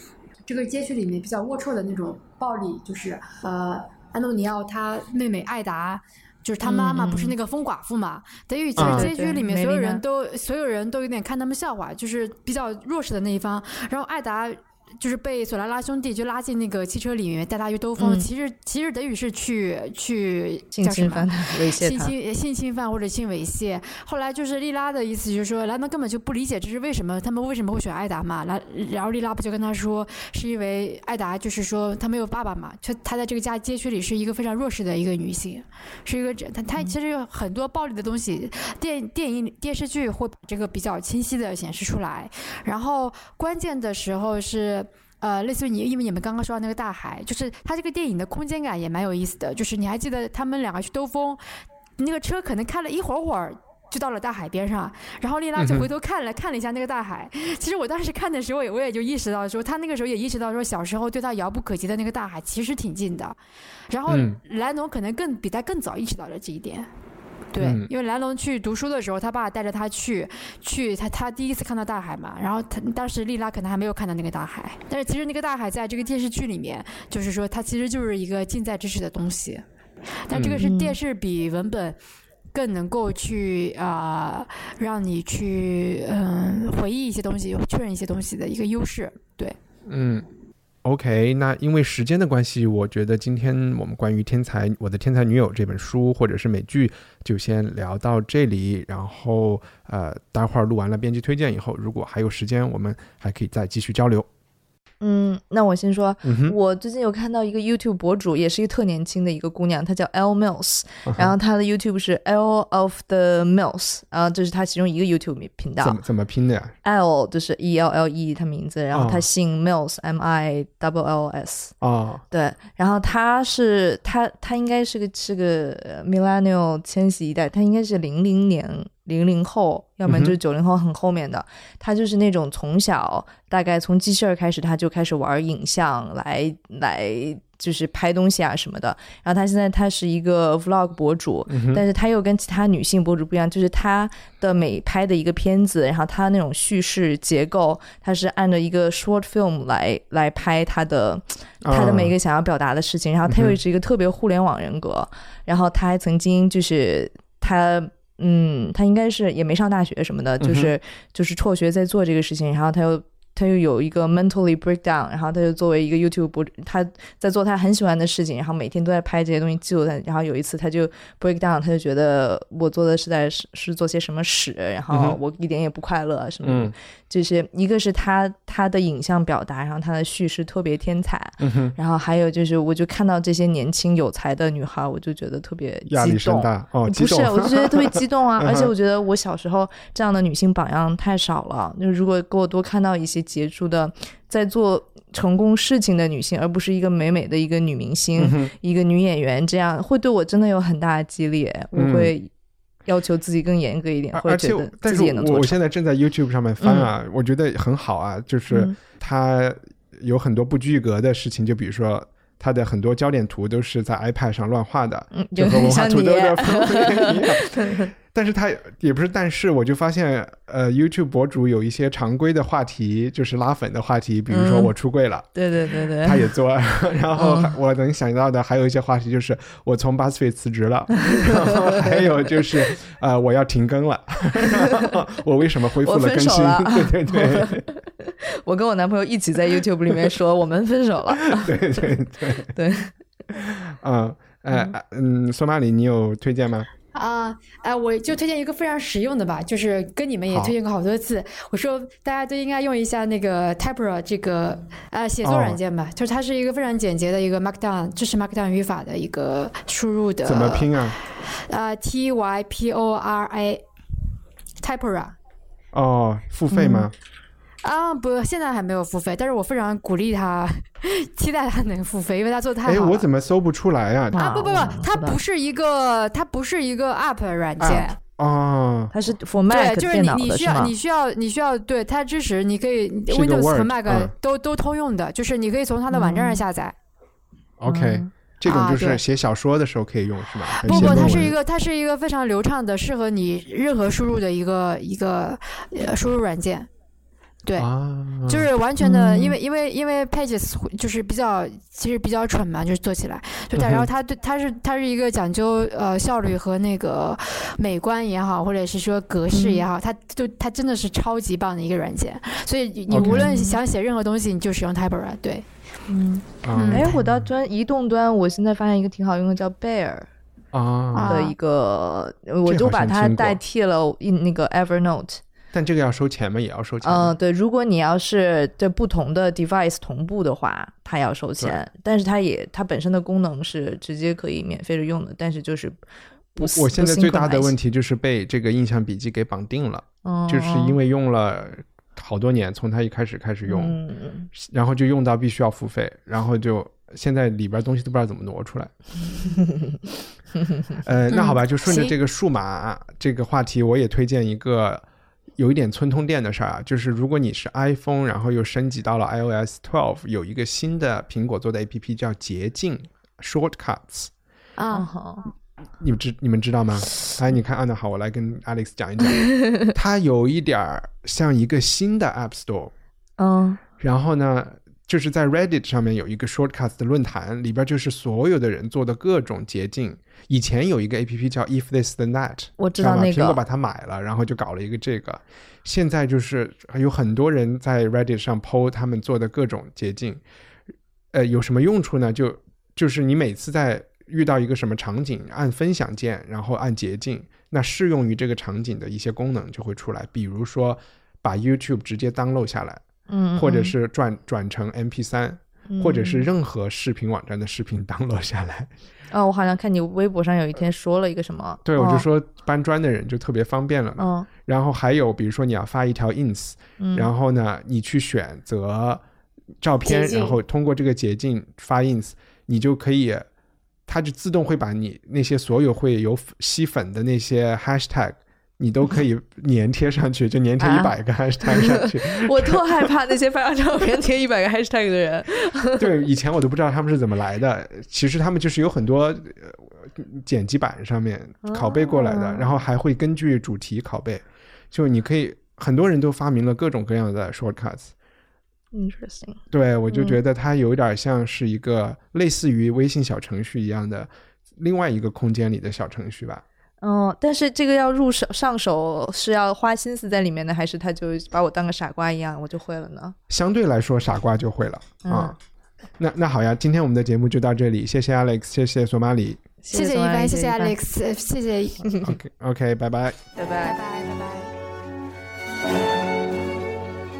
B: 这个街区里面比较龌龊的那种暴力，就是呃，安东尼奥他妹妹艾达。就是他妈妈不是那个疯寡妇嘛，等于其
A: 啊
B: 实街区里面所有人都所有人都有点看他们笑话，就是比较弱势的那一方。然后艾达就是被索拉拉兄弟就拉进那个汽车里面带他去兜风，
C: 嗯
B: 其实其实等于是去去
C: 性侵犯，猥亵他。
B: 性侵性侵犯或者性猥亵。后来就是莉拉的意思就是说，莱农根本就不理解这是为什么，他们为什么会选艾达嘛？然然后莉拉不就跟他说，是因为艾达就是说她没有爸爸嘛，就她在这个家街区里是一个非常弱势的一个女性，是一个她她其实有很多暴力的东西，电电影电视剧会把这个比较清晰的显示出来。然后关键的时候是。呃，类似于你，因为你们刚刚说到那个大海，就是它这个电影的空间感也蛮有意思的。就是你还记得他们两个去兜风，那个车可能开了一会儿会儿。就到了大海边上，然后丽拉就回头看了、看了一下那个大海。其实我当时看的时候也，我也就意识到说，他那个时候也意识到说，小时候对他遥不可及的那个大海其实挺近的。然后
A: 嗯
B: 莱农可能更比他更早意识到了这一点。对，
A: 嗯。
B: 因为莱龙去读书的时候，他爸带着他去，去他他第一次看到大海嘛，然后他当时丽拉可能还没有看到那个大海，但是其实那个大海在这个电视剧里面，就是说它其实就是一个近在咫尺的东西，但这个是
C: 嗯
B: 电视比文本更能够去啊、让你去嗯、回忆一些东西，确认一些东西的一个优势，对。
A: 嗯，OK，那因为时间的关系，我觉得今天我们关于《天才我的天才女友》这本书或者是美剧就先聊到这里，然后呃，待会儿录完了编辑推荐以后，如果还有时间，我们还可以再继续交流。
C: 嗯，那我先说，
A: 嗯，
C: 我最近有看到一个 YouTube 博主，也是一个特年轻的一个姑娘，她叫 L Mills，
A: 嗯
C: 然后她的 YouTube 是 L of the Mills，然后这是她其中一个 YouTube 频道
A: 怎么怎么拼的呀
C: ？，L 就是 E L L E 她名字，然后
A: 哦。
C: 她姓 Mills M I W L S，
A: 哦，
C: 对，然后她是她她应该是个是个呃 Millennial 千禧一代，她应该是零零年零零后，要不然就是九零后很后面的。他就是那种从小大概从记事儿开始，他就开始玩影像来来就是拍东西啊什么的。然后他现在他是一个 Vlog 博主，
A: 嗯，
C: 但是他又跟其他女性博主不一样，就是他的每拍的一个片子，然后他那种叙事结构，他是按照一个 short film 来来拍他的他的每一个想要表达的事情。然后她
A: 嗯哼
C: 又是一个特别互联网人格，然后他还曾经就是她。嗯，他应该是也没上大学什么的，就是、就是辍学在做这个事情，然后他又他又有一个 mentally breakdown，然后他就作为一个 YouTube 博主，她在做他很喜欢的事情，然后每天都在拍这些东西记录他，然后有一次他就 break down，他就觉得我做的是在是是做些什么屎，然
A: 嗯
C: 后我一点也不快乐什么的，
A: 嗯
C: 就是一个是她她的影像表达，然后她的叙事特别天才，
A: 嗯，
C: 然后还有就是我就看到这些年轻有才的女孩，我就觉得特别
A: 压力
C: 激动。
A: 山大哦，
C: 不是，我就觉得特别激动啊！而且我觉得我小时候这样的女性榜样太少了。就如果给我多看到一些杰出的在做成功事情的女性，而不是一个美美的一个女明星、一个女演员，这样会对我真的有很大的激励。我会要求自己更严格一点，
A: 而且
C: 自己也能做。
A: 我现在正在 YouTube 上面翻啊，我觉得很好啊，就是它有很多不拘一格的事情，就比如说。它的很多焦点图都是在 iPad 上乱画的，就和文化土豆的风格一样。但是他也不是，但是我就发现，呃，YouTube 博主有一些常规的话题，就是拉粉的话题，比如说我出柜了，
C: 对对对对，
A: 他也做。[laughs] 然后我能想到的还有一些话题，就是我从 Buzzfeed 辞职了，然 [laughs] 后还有就是呃，我要停更了，[laughs] 我为什么恢复了更新？对对对，[laughs]
C: 我跟我男朋友一起在 [laughs] YouTube 里面说我们分手了。
A: 对对对
C: 对，
A: 嗯，哎嗯，索马里，你有推荐吗？
B: 啊，哎，我就推荐一个非常实用的吧，就是跟你们也推荐过好多次。我说大家都应该用一下那个 Typera 这个呃写作软件吧，就是它是一个非常简洁的一个 Markdown 支持 Markdown 语法的一个输入的。
A: 怎么拼啊？
B: 呃，T Y P O R A Typera。
A: 哦，付费吗？
B: 啊不，现在还没有付费，但是我非常鼓励他，期待他能付费，因为他做的太好了。
A: 哎，我怎么搜不出来呀？
B: 啊不不不，它不是一个，它不是一个 App 软件
A: 啊，
C: 它是 For Mac
B: 对，就是你你需要你需要你需要对它支持，你可以 Windows 和 Mac 都都通用的，就是你可以从它的网站上下载。
A: OK，这种就是写小说的时候可以用是吧？
B: 不不，它是一个它是一个非常流畅的，适合你任何输入的一个一个输入软件。对，就是完全的，因为因为因为 Pages 就是比较其实比较蠢嘛，就是做起来。就它，然后它对它是它是一个讲究呃效率和那个美观也好，或者是说格式也好，它就它真的是超级棒的一个软件，所以你无论想写任何东西，你就使用 Typera。对，
C: 嗯，哎，我到端移动端，我现在发现一个挺好用的，叫 Bear
A: 啊。
C: 的一个，我就把它代替了那个 Evernote。
A: 但这个要收钱吗？也要收钱。
C: 嗯，对，如果你要是对不同的 device 同步的话，它要收钱。但是它也它本身的功能是直接可以免费的用的。但是就是不，
A: 我现在最大的问题就是被这个印象笔记给绑定了，就是因为用了好多年，从它一开始开始用，然后就用到必须要付费，然后就现在里边东西都不知道怎么挪出来。[laughs] 呃，那好吧，就 [laughs] 顺着这个数码这个话题，我也推荐一个。有一点村通电的事儿啊，就是如果你是 iPhone，然后又升级到了 iOS 12，有一个新的苹果做的 APP 叫捷径 Shortcuts。
B: 啊，好，
A: 你们知你们知道吗？[laughs] 哎，你看，安的好，我来跟 Alex 讲一讲。[laughs] 它有一点儿像一个新的 App Store。
C: 嗯。
A: 然后呢？就是在 Reddit 上面有一个 Shortcuts 的论坛，里边就是所有的人做的各种捷径。以前有一个 A P P 叫 If This Then That，
C: 我知道那
A: 个苹果把它买了，然后就搞了一个这个。现在就是有很多人在 Reddit 上 PO 他们做的各种捷径。呃，有什么用处呢？就就是你每次在遇到一个什么场景，按分享键，然后按捷径，那适用于这个场景的一些功能就会出来。比如说把 YouTube 直接 download 下来。
C: 嗯，
A: 或者是转转成 MP 三，或者是任何视频网站的视频 download 下来。[laughs]
C: 哦，我好像看你微博上有一天说了一个什么？
A: 对，我就说搬砖的人就特别方便了嘛。
C: 嗯。
A: 然后还有，比如说你要发一条 ins，然后呢，你去选择照片，然后通过这个捷径发 ins，你就可以，它就自动会把你那些所有会有吸粉的那些 hashtag。你都可以粘贴上去，就粘贴一百个 hashtag 上去。[laughs]
C: 我特害怕那些发照片贴一百个 hashtag 的人。[laughs]
A: 对，以前我都不知道他们是怎么来的。其实他们就是有很多剪辑版上面拷贝过来的，然后还会根据主题拷贝。就你可以，很多人都发明了各种各样的 shortcuts。
C: Interesting。
A: 对，我就觉得它有点像是一个类似于微信小程序一样的另外一个空间里的小程序吧。
C: 嗯，但是这个要入手上手是要花心思在里面的，还是他就把我当个傻瓜一样，我就会了呢？
A: 相对来说，傻瓜就会了啊。那那好呀，今天我们的节目就到这里，谢谢 Alex，谢谢索马里，
B: 谢谢一帆，谢谢 Alex，谢谢。
A: OK OK，拜拜，
C: 拜拜，
B: 拜拜，拜拜。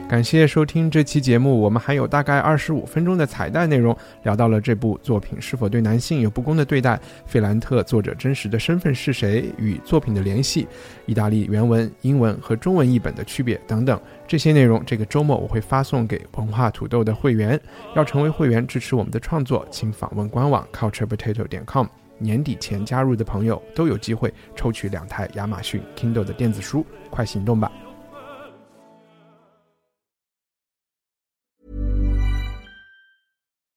A: 感谢收听这期节目，我们还有大概二十五分钟的彩蛋内容，聊到了这部作品是否对男性有不公的对待，费兰特作者真实的身份是谁，与作品的联系，意大利原文、英文和中文译本的区别等等。这些内容这个周末我会发送给文化土豆的会员。要成为会员支持我们的创作，请访问官网 culturepotato 点 com。年底前加入的朋友都有机会抽取两台亚马逊 Kindle 的电子书，快行动吧